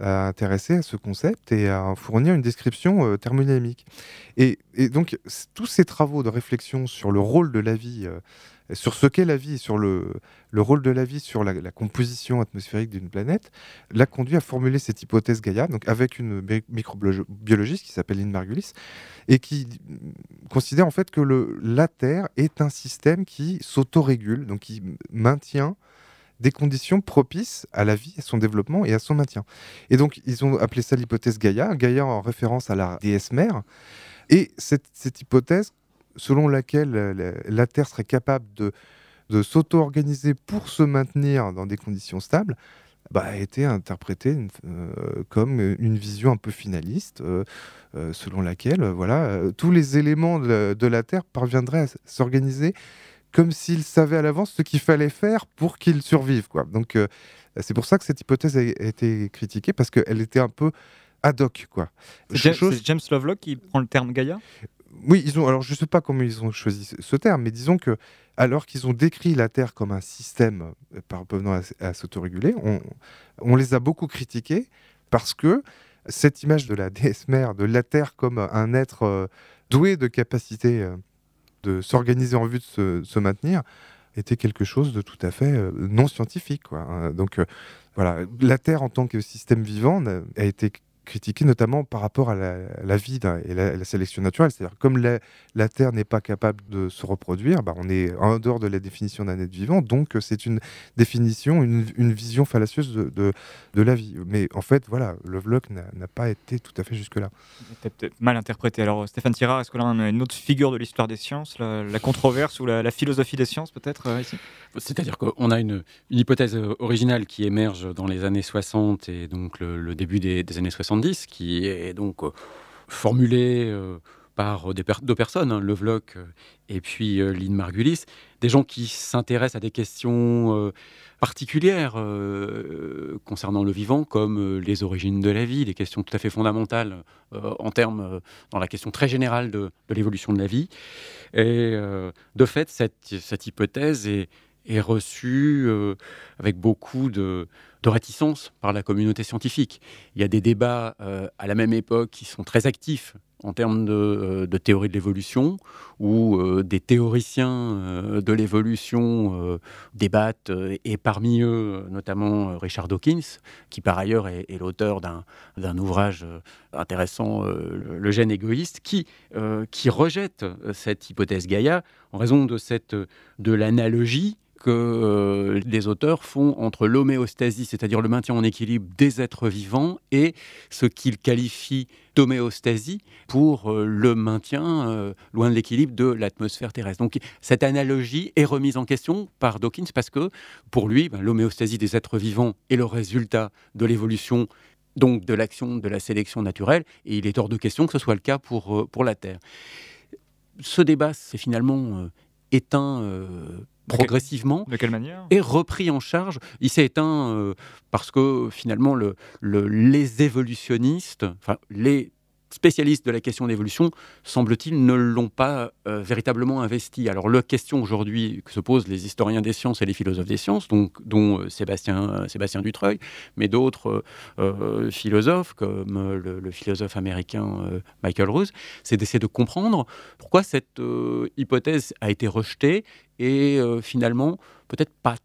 Speaker 2: intéressé à ce concept et à fournir une description euh, thermodynamique. Et, et donc tous ces travaux de réflexion sur le rôle de la vie, euh, sur ce qu'est la vie, sur le, le rôle de la vie sur la, composition atmosphérique d'une planète, l'a conduit à formuler cette hypothèse Gaïa, donc avec une bi- microbiologiste qui s'appelle Lynn Margulis, et qui considère en fait que la Terre est un système qui s'autorégule, donc qui maintient des conditions propices à la vie, à son développement et à son maintien. Et donc, ils ont appelé ça l'hypothèse Gaïa, Gaïa en référence à la déesse mère. Et cette hypothèse, selon laquelle euh, la, la Terre serait capable de, de s'auto-organiser pour se maintenir dans des conditions stables, bah, a été interprétée euh, comme une vision un peu finaliste, euh, euh, selon laquelle voilà, tous les éléments de la, de la Terre parviendraient à s'organiser comme s'ils savaient à l'avance ce qu'il fallait faire pour qu'ils survivent. Quoi. Donc c'est pour ça que cette hypothèse a, été critiquée, parce qu'elle était un peu ad hoc. Quoi.
Speaker 1: C'est Ja-
Speaker 2: Chose-
Speaker 1: c'est James Lovelock qui prend le terme Gaïa?
Speaker 2: Oui, ils ont. Alors, je ne sais pas comment ils ont choisi ce- terme, mais disons que, alors qu'ils ont décrit la Terre comme un système euh, parvenant à, s'autoréguler, on, les a beaucoup critiqués parce que cette image de la déesse mère, de la Terre comme un être euh, doué de capacité euh, de s'organiser en vue de se, maintenir, était quelque chose de tout à fait non scientifique. Hein. Donc, voilà, la Terre en tant que système vivant a été critiquée notamment par rapport à la, la vie d'un- et la, la sélection naturelle. C'est-à-dire comme la, la Terre n'est pas capable de se reproduire, bah, on est en dehors de la définition d'un être vivant, donc euh, c'est une définition, une, une vision fallacieuse de, de, de la vie. Mais en fait, voilà, Lovelock n'a n'a pas été tout à fait jusque-là.
Speaker 1: Peut-être mal interprété. Alors, Stéphane Tirard, est-ce que là, on a une autre figure de l'histoire des sciences, la, la controverse ou la, la philosophie des sciences, peut-être, euh, ici?
Speaker 3: C'est-à-dire qu'on a une, une hypothèse euh, originale qui émerge dans les années 60 et donc le, le début des, des années 70, qui est donc euh, formulée euh, par per- deux personnes, hein, euh, et puis euh, Lynn Margulis, des gens qui s'intéressent à des questions euh, particulières euh, concernant le vivant, comme euh, les origines de la vie, des questions tout à fait fondamentales euh, en termes, euh, dans la question très générale de, l'évolution de la vie. Et euh, de fait, cette, hypothèse est, reçue euh, avec beaucoup de, de réticence par la communauté scientifique. Il y a des débats euh, à la même époque qui sont très actifs en termes de, euh, théorie de l'évolution, où euh, des théoriciens de l'évolution débattent, et parmi eux, notamment Richard Dawkins, qui par ailleurs est, l'auteur d'un ouvrage intéressant, le, gène égoïste, qui, rejette cette hypothèse Gaïa en raison de l'analogie que euh, les auteurs font entre l'homéostasie, c'est-à-dire le maintien en équilibre des êtres vivants, et ce qu'ils qualifient d'homéostasie pour euh, le maintien euh, loin de l'équilibre de l'atmosphère terrestre. Donc cette analogie est remise en question par Dawkins parce que pour lui, ben, l'homéostasie des êtres vivants est le résultat de l'évolution donc de l'action de la sélection naturelle, et il est hors de question que ce soit le cas pour, pour la Terre. Ce débat s'est finalement éteint progressivement
Speaker 1: De quelle manière
Speaker 3: et repris en charge. Il s'est éteint euh, parce que finalement le, le- les évolutionnistes, enfin les spécialistes de la question d'évolution, semble-t-il, ne l'ont pas euh, véritablement investi. Alors la question aujourd'hui que se posent les historiens des sciences et les philosophes des sciences, donc, dont euh, Sébastien, euh, Sébastien Dutreuil, mais d'autres philosophes comme le, le philosophe américain Michael Ruse, c'est d'essayer de comprendre pourquoi cette hypothèse a été rejetée et finalement peut-être pas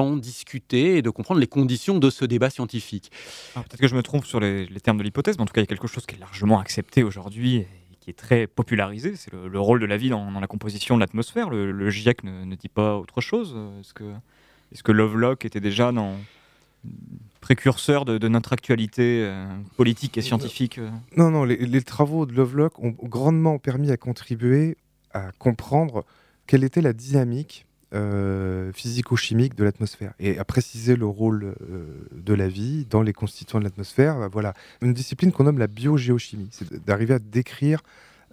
Speaker 3: tant discuter et de comprendre les conditions de ce débat scientifique.
Speaker 1: Alors, Peut-être que je me trompe sur les, les termes de l'hypothèse, mais en tout cas, il y a quelque chose qui est largement accepté aujourd'hui et qui est très popularisé. C'est le, le rôle de la vie dans, dans la composition de l'atmosphère. Le, le GIEC ne, ne dit pas autre chose. Est-ce que, est que Lovelock était déjà dans précurseur de, de notre actualité euh, politique et scientifique euh?
Speaker 2: Non, non, les, les travaux de Lovelock ont grandement permis à contribuer à comprendre quelle était la dynamique euh, physico-chimique de l'atmosphère et à préciser le rôle euh, de la vie dans les constituants de l'atmosphère. Bah, Voilà, une discipline qu'on nomme la biogéochimie, c'est d'arriver à décrire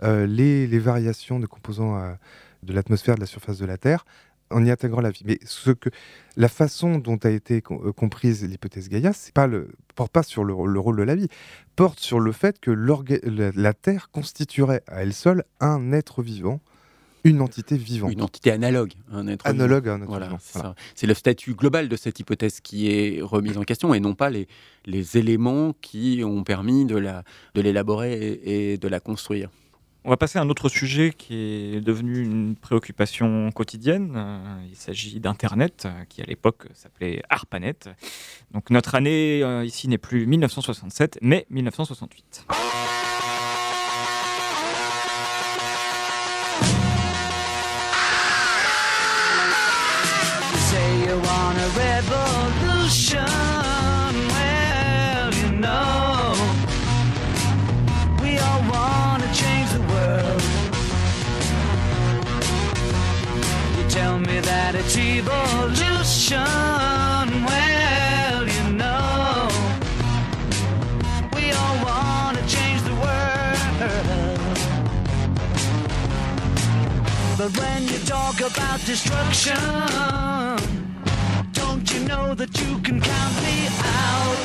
Speaker 2: euh, les, variations de composants de l'atmosphère, de la surface de la Terre, en y intégrant la vie. Mais ce que, la façon dont a été comprise l'hypothèse Gaïa, c'est pas le, porte pas sur le, rôle de la vie, porte sur le fait que la, la Terre constituerait à elle seule un être vivant une entité vivante.
Speaker 3: Une entité analogue. Un être
Speaker 2: analogue à un être
Speaker 3: voilà, vivant. C'est le statut global de cette hypothèse qui est remise en question et non pas les, les éléments qui ont permis de l'élaborer de et, et de la construire.
Speaker 10: On va passer à un autre sujet qui est devenu une préoccupation quotidienne. Euh, il s'agit d'Internet, euh, qui à l'époque s'appelait ARPANET. Donc notre année euh, ici n'est plus 1967, mais 1968. Talk about destruction, don't you know that you can count me out?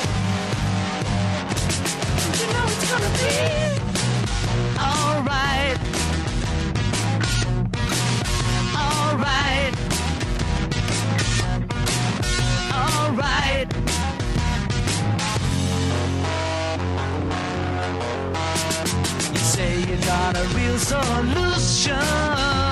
Speaker 10: You know it's gonna be alright. Alright. Alright. You say you got a real solution.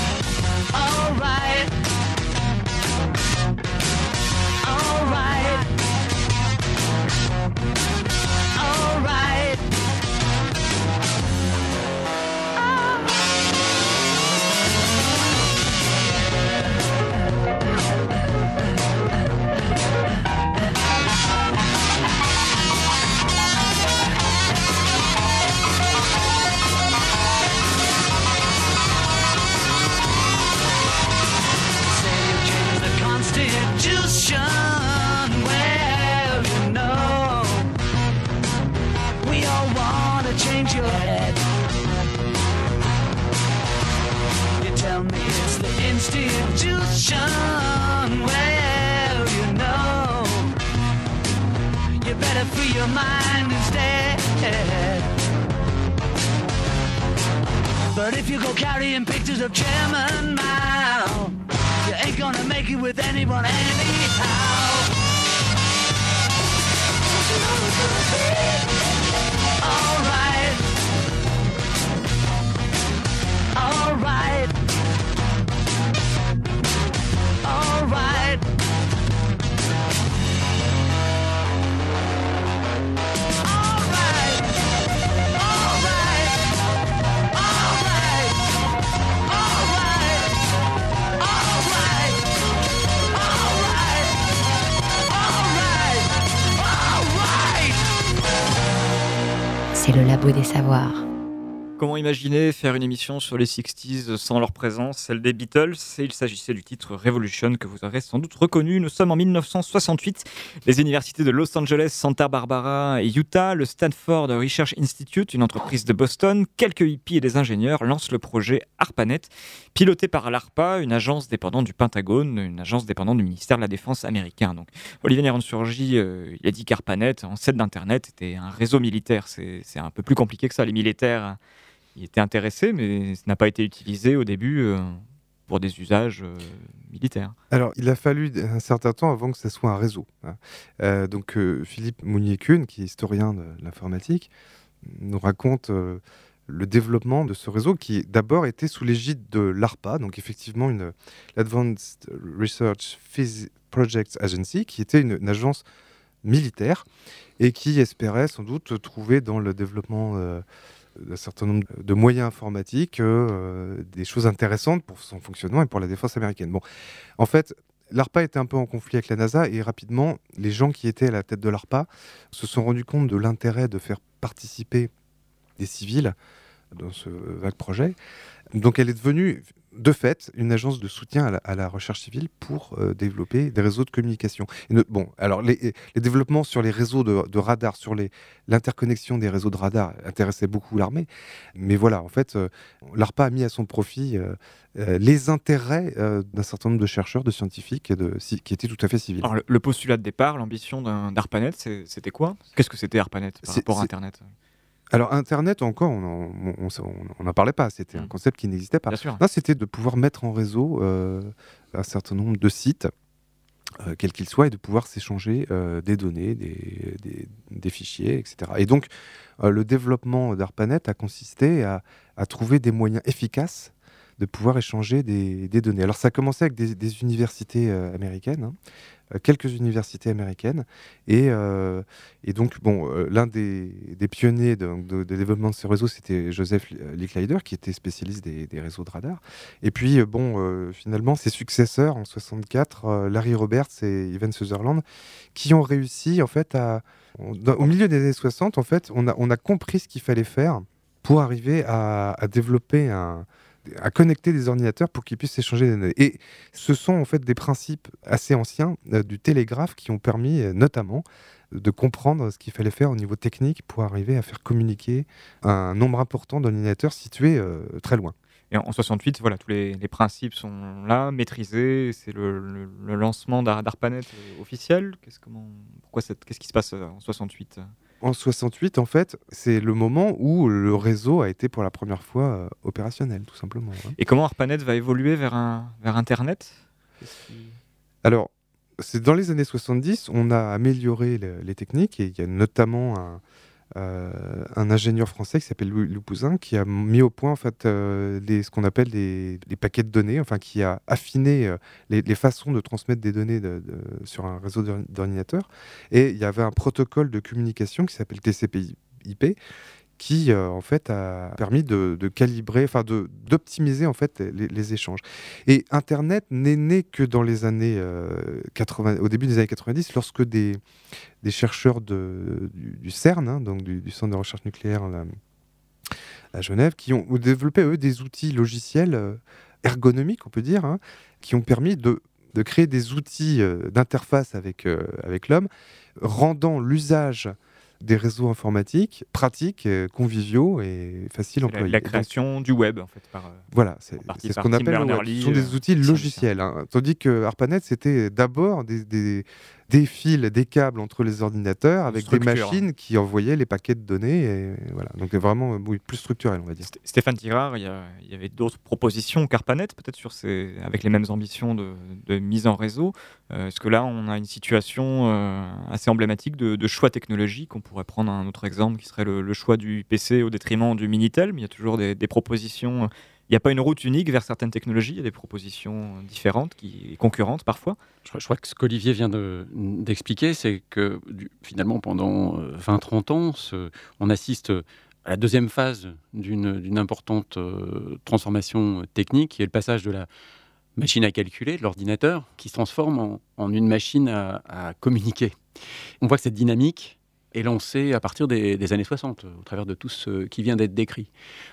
Speaker 10: alright. connection. Well, you know, you better free your mind instead. But if you go carrying pictures of Chairman Mao, you ain't gonna make it with anyone anyhow. Alright. Alright. Le labo des savoirs. Comment imaginer faire une émission sur les 60s sans leur présence, celle des Beatles? Et il s'agissait du titre Revolution que vous aurez sans doute reconnu. Nous sommes en 1968. Les universités de Los Angeles, Santa Barbara et Utah, le Stanford Research Institute, une entreprise de Boston, quelques hippies et des ingénieurs lancent le projet ARPANET, piloté par l'ARPA, une agence dépendante du Pentagone, une agence dépendante du ministère de la Défense américain. Donc, Olivier Néron-Surgy, euh, il a dit qu'ARPANET, en set d'Internet, était un réseau militaire. C'est un peu plus compliqué que ça. Les militaires il était intéressé, mais ça n'a pas été utilisé au début euh, pour des usages euh, militaires.
Speaker 2: Alors, il a fallu un certain temps avant que ça soit un réseau. Hein. Euh, donc, Philippe Mounier-Kuhn, qui est historien de l'informatique, nous raconte le développement de ce réseau qui d'abord était sous l'égide de l'ARPA, donc effectivement une l'Advanced Research Projects Agency, qui était une, agence militaire et qui espérait sans doute trouver dans le développement d'un certain nombre de moyens informatiques, euh, des choses intéressantes pour son fonctionnement et pour la défense américaine. Bon, en fait, l'ARPA était un peu en conflit avec la NASA et rapidement, les gens qui étaient à la tête de l'ARPA se sont rendus compte de l'intérêt de faire participer des civils dans ce vague projet. Donc elle est devenue de fait une agence de soutien à la, à la recherche civile pour euh, développer des réseaux de communication. Et ne- bon, alors les, les développements sur les réseaux de, de radars, sur l'interconnexion des réseaux de radars intéressaient beaucoup l'armée. Mais voilà, en fait, euh, l'ARPA a mis à son profit euh, les intérêts d'un certain nombre de chercheurs, de scientifiques et de, ci- qui étaient tout à fait civils.
Speaker 1: Alors, le, le postulat de départ, l'ambition d'ARPANET, c'était quoi? Qu'est-ce que c'était ARPANET par rapport à Internet?
Speaker 2: Alors Internet encore, on n'en parlait pas, c'était un
Speaker 1: Mm.
Speaker 2: concept qui n'existait pas. Non, c'était de pouvoir mettre en réseau euh, un certain nombre de sites, euh, quels qu'ils soient, et de pouvoir s'échanger euh, des données, des, des- des fichiers, etc. Et donc, le développement d'ARPANET a consisté à, à trouver des moyens efficaces de pouvoir échanger des, données. Alors, ça a commencé avec des, universités euh, américaines, hein, euh, quelques universités américaines, et, euh, et donc, bon, l'un des, pionniers de, développement de ce réseau, c'était Joseph Licklider, qui était spécialiste des, réseaux de radar. Et puis, bon, finalement, ses successeurs en 64, euh, Larry Roberts et Ivan Sutherland, qui ont réussi, en fait, à. au milieu des années 60, en fait, on a, on a compris ce qu'il fallait faire pour arriver à développer un à connecter des ordinateurs pour qu'ils puissent échanger des données. Et ce sont en fait des principes assez anciens euh, du télégraphe qui ont permis euh, notamment de comprendre ce qu'il fallait faire au niveau technique pour arriver à faire communiquer un nombre important d'ordinateurs situés euh, très loin.
Speaker 1: Et en en 68, voilà, tous les, principes sont là, maîtrisés. C'est le, lancement d'Ar- d'ARPANET officiel. Qu'est-ce, comment, pourquoi qu'est-ce qui se passe en 68
Speaker 2: En 68, en fait, c'est le moment où le réseau a été pour la première fois euh, opérationnel, tout simplement. hein.
Speaker 1: Et comment ARPANET va évoluer vers, un, vers Internet?
Speaker 2: Alors, c'est dans les années 70, on a amélioré le- les techniques et il y a notamment un, euh, un ingénieur français qui s'appelle Louis Louis Pouzin qui a mis au point en fait euh, les- ce qu'on appelle des paquets de données, enfin qui a affiné euh, les, les façons de transmettre des données sur un réseau d'or- d'ordinateurs. Et il y avait un protocole de communication qui s'appelle TCP/IP qui euh, en fait a permis de, calibrer, enfin d'optimiser en fait les, échanges. Et Internet n'est né que dans les années euh, 80, au début des années 90, lorsque des, des chercheurs du, CERN, hein, donc du, Centre de recherche nucléaire à Genève, qui ont développé eux des outils logiciels euh, ergonomiques, on peut dire, hein, qui ont permis de, de créer des outils euh, d'interface avec, avec l'homme, rendant l'usage des réseaux informatiques pratiques, conviviaux et faciles à
Speaker 1: la,
Speaker 2: employer.
Speaker 1: la
Speaker 2: Donc,
Speaker 1: création du web, en fait. Par, euh,
Speaker 2: voilà, c'est ce qu'on appelle Ce sont des
Speaker 1: euh,
Speaker 2: outils logiciels. hein. Tandis que ARPANET, c'était d'abord des, des- des fils, des câbles entre les ordinateurs avec des machines qui envoyaient les paquets de données. Et voilà. Donc vraiment euh, oui, plus structurel, on va dire.
Speaker 1: Sté- Stéphane Tirard, il y, avait d'autres propositions qu'ARPANET, peut-être sur ces, avec les mêmes ambitions de, de mise en réseau. Euh, Est-ce que là, on a une situation euh, assez emblématique de, de choix technologique On pourrait prendre un autre exemple qui serait le, le choix du PC au détriment du Minitel, mais il y a toujours des, des propositions. N'y a pas une route unique vers certaines technologies, il y a des propositions différentes, qui, concurrentes parfois.
Speaker 3: Je, crois- que ce qu'Olivier vient de- d'expliquer, c'est que finalement, pendant euh, 20-30 ans, ce- on assiste à la deuxième phase d'une d'une importante euh, transformation technique, qui est le passage de la machine à calculer, de l'ordinateur, qui se transforme en, en une machine à, à communiquer. On voit que cette dynamique est lancée à partir des, années 60, au travers de tout ce qui vient d'être décrit.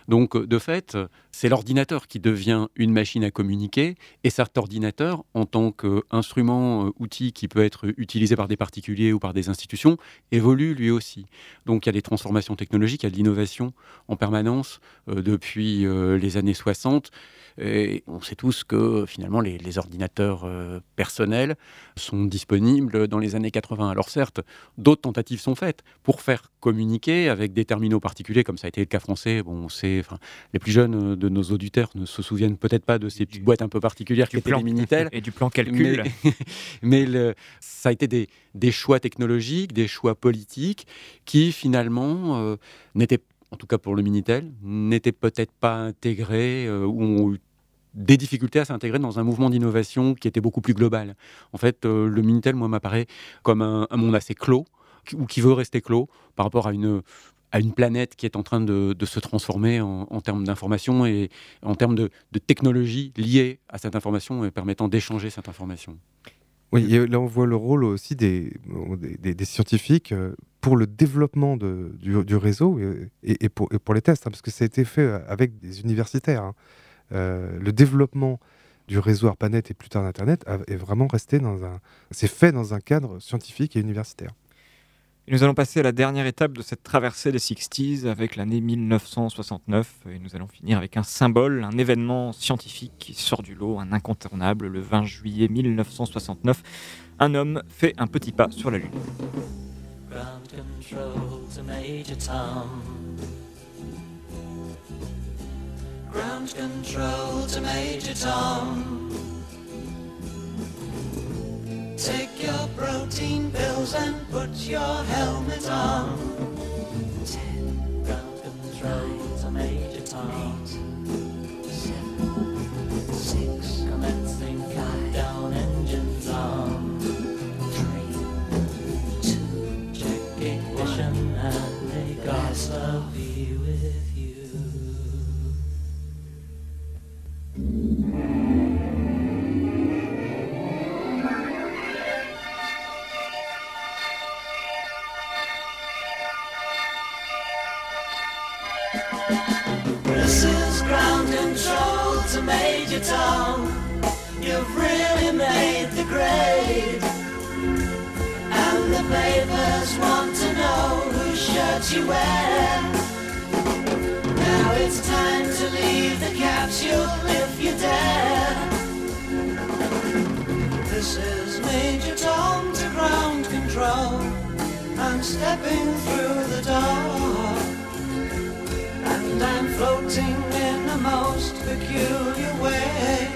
Speaker 3: Donc, euh, de fait, c'est l'ordinateur qui devient une machine à communiquer, et cet ordinateur, en tant qu'instrument, euh, outil qui peut être utilisé par des particuliers ou par des institutions, évolue lui aussi. Donc il y a des transformations technologiques, il y a de l'innovation en permanence euh, depuis euh, les années 60. Et on sait tous que finalement les, ordinateurs euh, personnels sont disponibles dans les années 80. Alors certes, d'autres tentatives sont faites pour faire communiquer avec des terminaux particuliers, comme ça a été le cas français. Bon, on sait, enfin, les plus jeunes euh, de nos auditeurs ne se souviennent peut-être pas de ces petites boîtes un peu particulières qui étaient les Minitel.
Speaker 1: et du plan calcul.
Speaker 3: Mais, mais le- ça a été des, des choix technologiques, des choix politiques qui finalement euh, n'étaient, en tout cas pour le Minitel, n'étaient peut-être pas intégrés euh, ou ont eu des difficultés à s'intégrer dans un mouvement d'innovation qui était beaucoup plus global. En fait, euh, le Minitel, moi, m'apparaît comme un, un monde assez clos ou qui veut rester clos par rapport à une planète qui est en train de, se transformer en, termes d'information et en termes de, technologie liée à cette information et permettant d'échanger cette information.
Speaker 2: Oui, là on voit le rôle aussi des, scientifiques euh, pour le développement de, du, réseau et, pour, les tests, hein, parce que ça a été fait avec des universitaires. Hein. Euh, le développement du réseau ARPANET et plus tard d'Internet est vraiment resté dans un... C'est fait dans un cadre scientifique et universitaire.
Speaker 10: Et nous allons passer à la dernière étape de cette traversée des 60s avec l'année 1969. Et nous allons finir avec un symbole, un événement scientifique qui sort du lot, un incontournable. Le 20 juillet 1969, un homme fait un petit pas sur la Lune. Take your protein pills and put your helmet on. Ten. Control to Major Tom. Seven. Six. Commencing countdown engines on. Three. Two. Checking mission and may God's love stepping through the door. And I'm floating in a most peculiar way.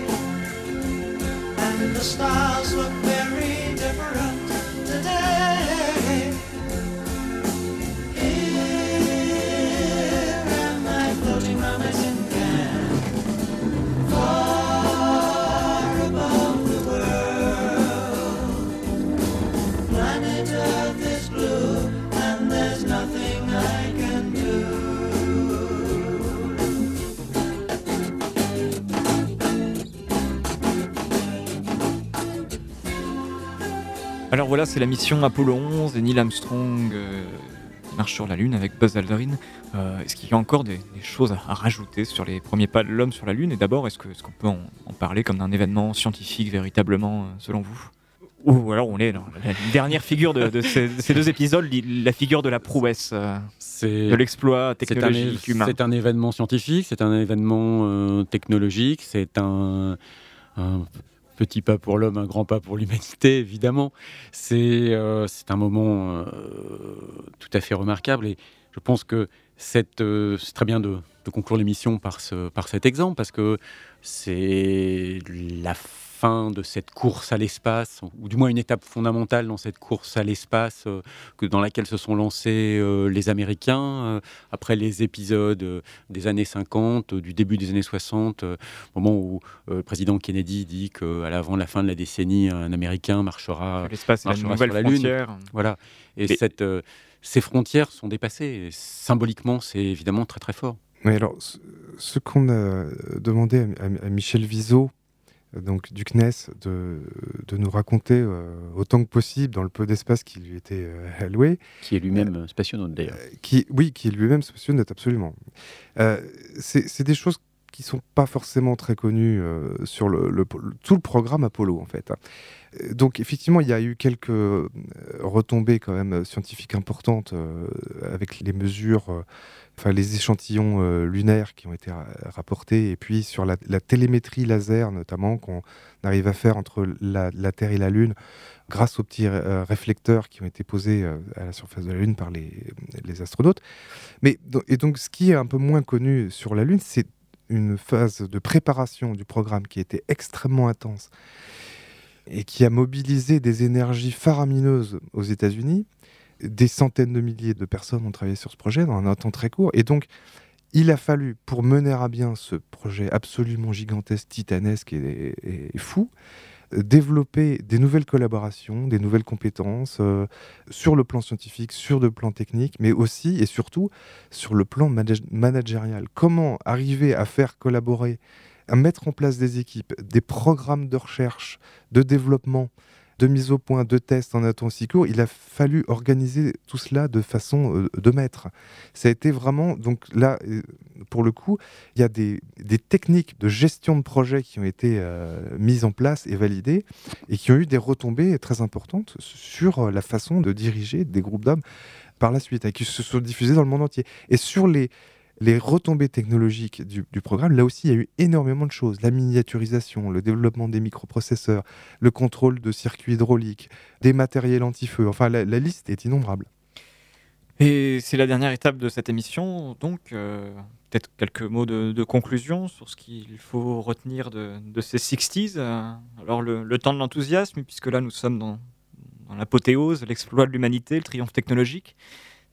Speaker 10: And the stars look Alors voilà, c'est la mission Apollo 11 et Neil Armstrong euh, qui marche sur la Lune avec Buzz Aldrin. Euh, est-ce qu'il y a encore des, choses à, rajouter sur les premiers pas de l'homme sur la Lune? Et d'abord, est-ce qu'on est peut en, en, parler comme d'un événement scientifique véritablement, euh, selon vous? Ou alors on est dans la dernière figure de, ces, deux épisodes, la figure de la prouesse, de l'exploit technologique humain.
Speaker 3: C'est un événement scientifique, c'est un événement technologique, c'est un, petit pas pour l'homme, un grand pas pour l'humanité, évidemment. C'est un moment tout à fait remarquable et je pense que c'est très bien de, de conclure l'émission par, ce, par cet exemple parce que c'est la fin de cette course à l'espace, ou du moins une étape fondamentale dans cette course à l'espace euh, que dans laquelle se sont lancés euh, les Américains euh, après les épisodes des années 50, du début des années 60, au moment où le président Kennedy dit qu'à l'avant la fin de la décennie, un Américain marchera,
Speaker 10: l'espace, la nouvelle sur la Lune.
Speaker 3: Voilà. Et, cette, ces frontières sont dépassées. symboliquement, c'est évidemment très très fort.
Speaker 2: Mais alors, ce, qu'on a demandé à, à Michel Viseau donc du CNES de, de nous raconter euh, autant que possible dans le peu d'espace qui lui était euh, alloué.
Speaker 3: Qui est lui-même euh, spationaute d'ailleurs.
Speaker 2: qui, oui, qui est lui-même spationaute, absolument. c'est des choses qui sont pas forcément très connues sur le, tout le programme Apollo en fait. Donc effectivement, il y a eu quelques retombées quand même scientifiques importantes avec les mesures les échantillons euh, lunaires qui ont été rapportés, et puis sur la, télémétrie laser notamment qu'on arrive à faire entre la, Terre et la Lune grâce aux petits euh, réflecteurs qui ont été posés euh, à la surface de la Lune par les, astronautes. Mais, et donc ce qui est un peu moins connu sur la Lune, c'est une phase de préparation du programme qui était extrêmement intense et qui a mobilisé des énergies faramineuses aux États-Unis des centaines de milliers de personnes ont travaillé sur ce projet dans un temps très court. Et donc, il a fallu, pour mener à bien ce projet absolument gigantesque, titanesque et, fou, développer des nouvelles collaborations, des nouvelles compétences euh, sur le plan scientifique, sur le plan technique, mais aussi et surtout sur le plan managérial. Comment arriver à faire collaborer, à mettre en place des équipes, des programmes de recherche, de développement, de mise au point, de tests en un temps si court, il a fallu organiser tout cela de façon euh, de maître. Ça a été vraiment, donc là, euh, pour le coup, il y a des, techniques de gestion de projet qui ont été euh, mises en place et validées et qui ont eu des retombées très importantes sur la façon de diriger des groupes d'hommes par la suite, et qui se sont diffusés dans le monde entier. Et sur les, les retombées technologiques du, programme, là aussi, il y a eu énormément de choses. La miniaturisation, le développement des microprocesseurs, le contrôle de circuits hydrauliques, des matériels anti-feu. Enfin, la, liste est innombrable.
Speaker 1: Et c'est la dernière étape de cette émission, donc euh, peut-être quelques mots de, conclusion sur ce qu'il faut retenir de, ces 60s. euh, alors le, temps de l'enthousiasme, puisque là nous sommes dans l'apothéose, l'exploit de l'humanité, le triomphe technologique.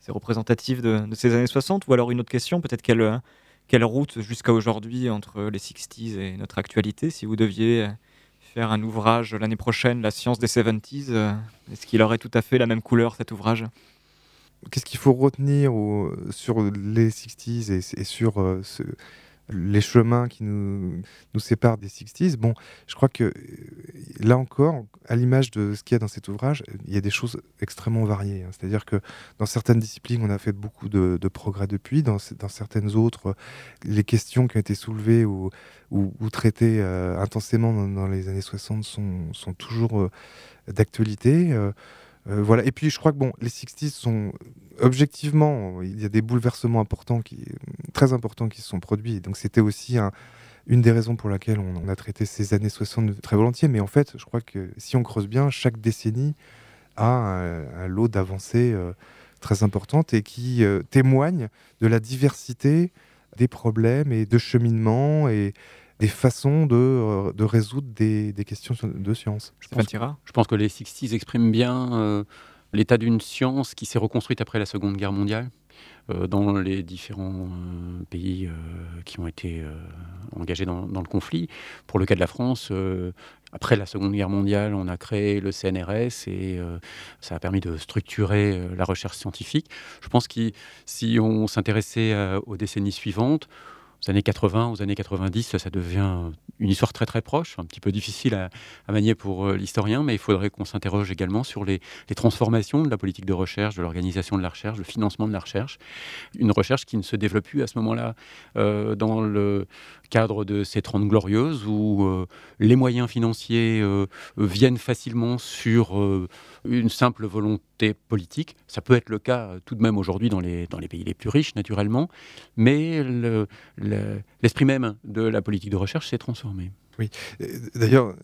Speaker 1: C'est représentatif de, ces années 60. Ou alors une autre question, peut-être quelle, euh, quelle route jusqu'à aujourd'hui entre les 60s et notre actualité Si vous deviez euh, faire un ouvrage l'année prochaine, La science des 70s, euh, est-ce qu'il aurait tout à fait la même couleur cet ouvrage?
Speaker 2: Qu'est-ce qu'il faut retenir sur les 60s et, sur ce- les chemins qui nous, nous séparent des 60s Bon, je crois que euh, là encore, à l'image de ce qu'il y a dans cet ouvrage, il y a des choses extrêmement variées. hein. C'est-à-dire que dans certaines disciplines, on a fait beaucoup de, progrès depuis. Dans, certaines autres, les questions qui ont été soulevées ou, ou- traitées euh, intensément dans, les années 60 sont, sont toujours euh, d'actualité. Euh, euh, voilà. Et puis, je crois que bon, les 60s sont objectivement, il y a des bouleversements importants, qui, très importants qui se sont produits. Donc, c'était aussi un- une des raisons pour laquelle on, a traité ces années 60 très volontiers. Mais en fait, je crois que si on creuse bien, chaque décennie a un, lot d'avancées euh, très importantes et qui euh, témoignent de la diversité des problèmes et de cheminement et des façons de, euh, de résoudre des, des questions de science.
Speaker 3: Je pense, je pense que les 60s expriment bien euh, l'état d'une science qui s'est reconstruite après la Seconde Guerre mondiale euh, dans les différents euh, pays euh, qui ont été euh, engagés dans, dans le conflit. Pour le cas de la France, euh, après la Seconde Guerre mondiale, on a créé le CNRS et euh, ça a permis de structurer euh, la recherche scientifique. Je pense que si on s'intéressait euh, aux décennies suivantes, aux années 80, aux années 90, ça, devient une histoire très très proche, un petit peu difficile à, manier pour euh, l'historien, mais il faudrait qu'on s'interroge également sur les, transformations de la politique de recherche, de l'organisation de la recherche, le financement de la recherche. Une recherche qui ne se développe plus à ce moment-là euh, dans le cadre de ces 30 glorieuses où euh, les moyens financiers viennent facilement sur une simple volonté politique. Ça peut être le cas euh, tout de même aujourd'hui dans les, pays les plus riches, naturellement, mais le- le- l'esprit même de la politique de recherche s'est transformé.
Speaker 2: Oui, Euh, d'ailleurs,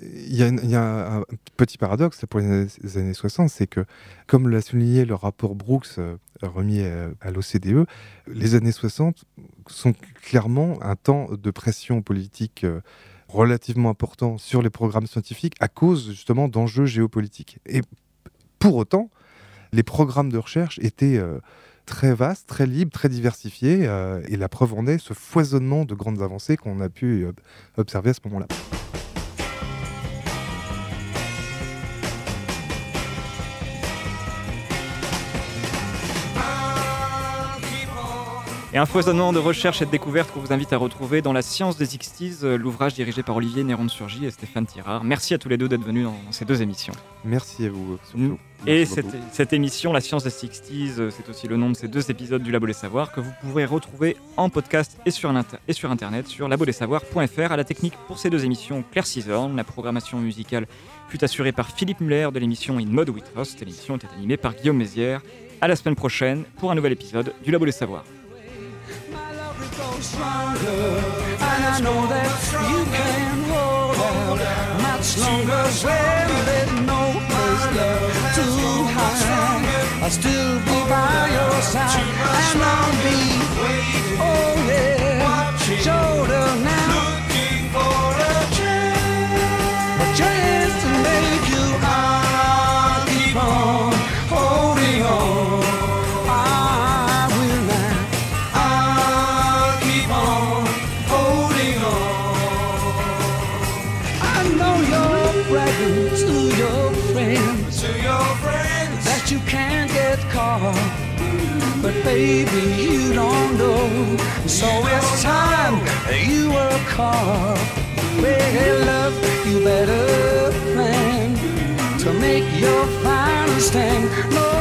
Speaker 2: il y, a, un petit paradoxe pour les années, les années 60, c'est que, comme l'a souligné le rapport Brooks euh, remis à, l'OCDE, les années 60 sont clairement un temps de pression politique relativement important sur les programmes scientifiques à cause justement d'enjeux géopolitiques. Et pour autant, les programmes de recherche étaient euh, très vastes, très libres, très diversifiés, euh, et la preuve en est ce foisonnement de grandes avancées qu'on a pu euh, observer à ce moment-là.
Speaker 1: Et un foisonnement de recherche et de découverte qu'on vous invite à retrouver dans La science des 60s, euh, l'ouvrage dirigé par Olivier Néron-Surgy et Stéphane Tirard. Merci à tous les deux d'être venus dans, dans ces deux émissions.
Speaker 2: Merci à vous. surtout.
Speaker 1: Et cette, émission, La science des 60s, euh, c'est aussi le nom de ces deux épisodes du Labo des Savoirs que vous pourrez retrouver en podcast et sur, l'inter- et sur internet sur labodesavoirs.fr. À la technique pour ces deux émissions, Claire Cisorn. La programmation musicale fut assurée par Philippe Muller de l'émission In Mode with Host. Et l'émission était animée par Guillaume Mézières. À la semaine prochaine pour un nouvel épisode du Labo des Savoirs.
Speaker 9: Stronger, and I know that you can hold out much longer. When there's no place left to hide, I'll still be by your side, and I'll be, oh yeah, shoulder
Speaker 10: time you were caught. Well, love, you better plan to make your final stand. No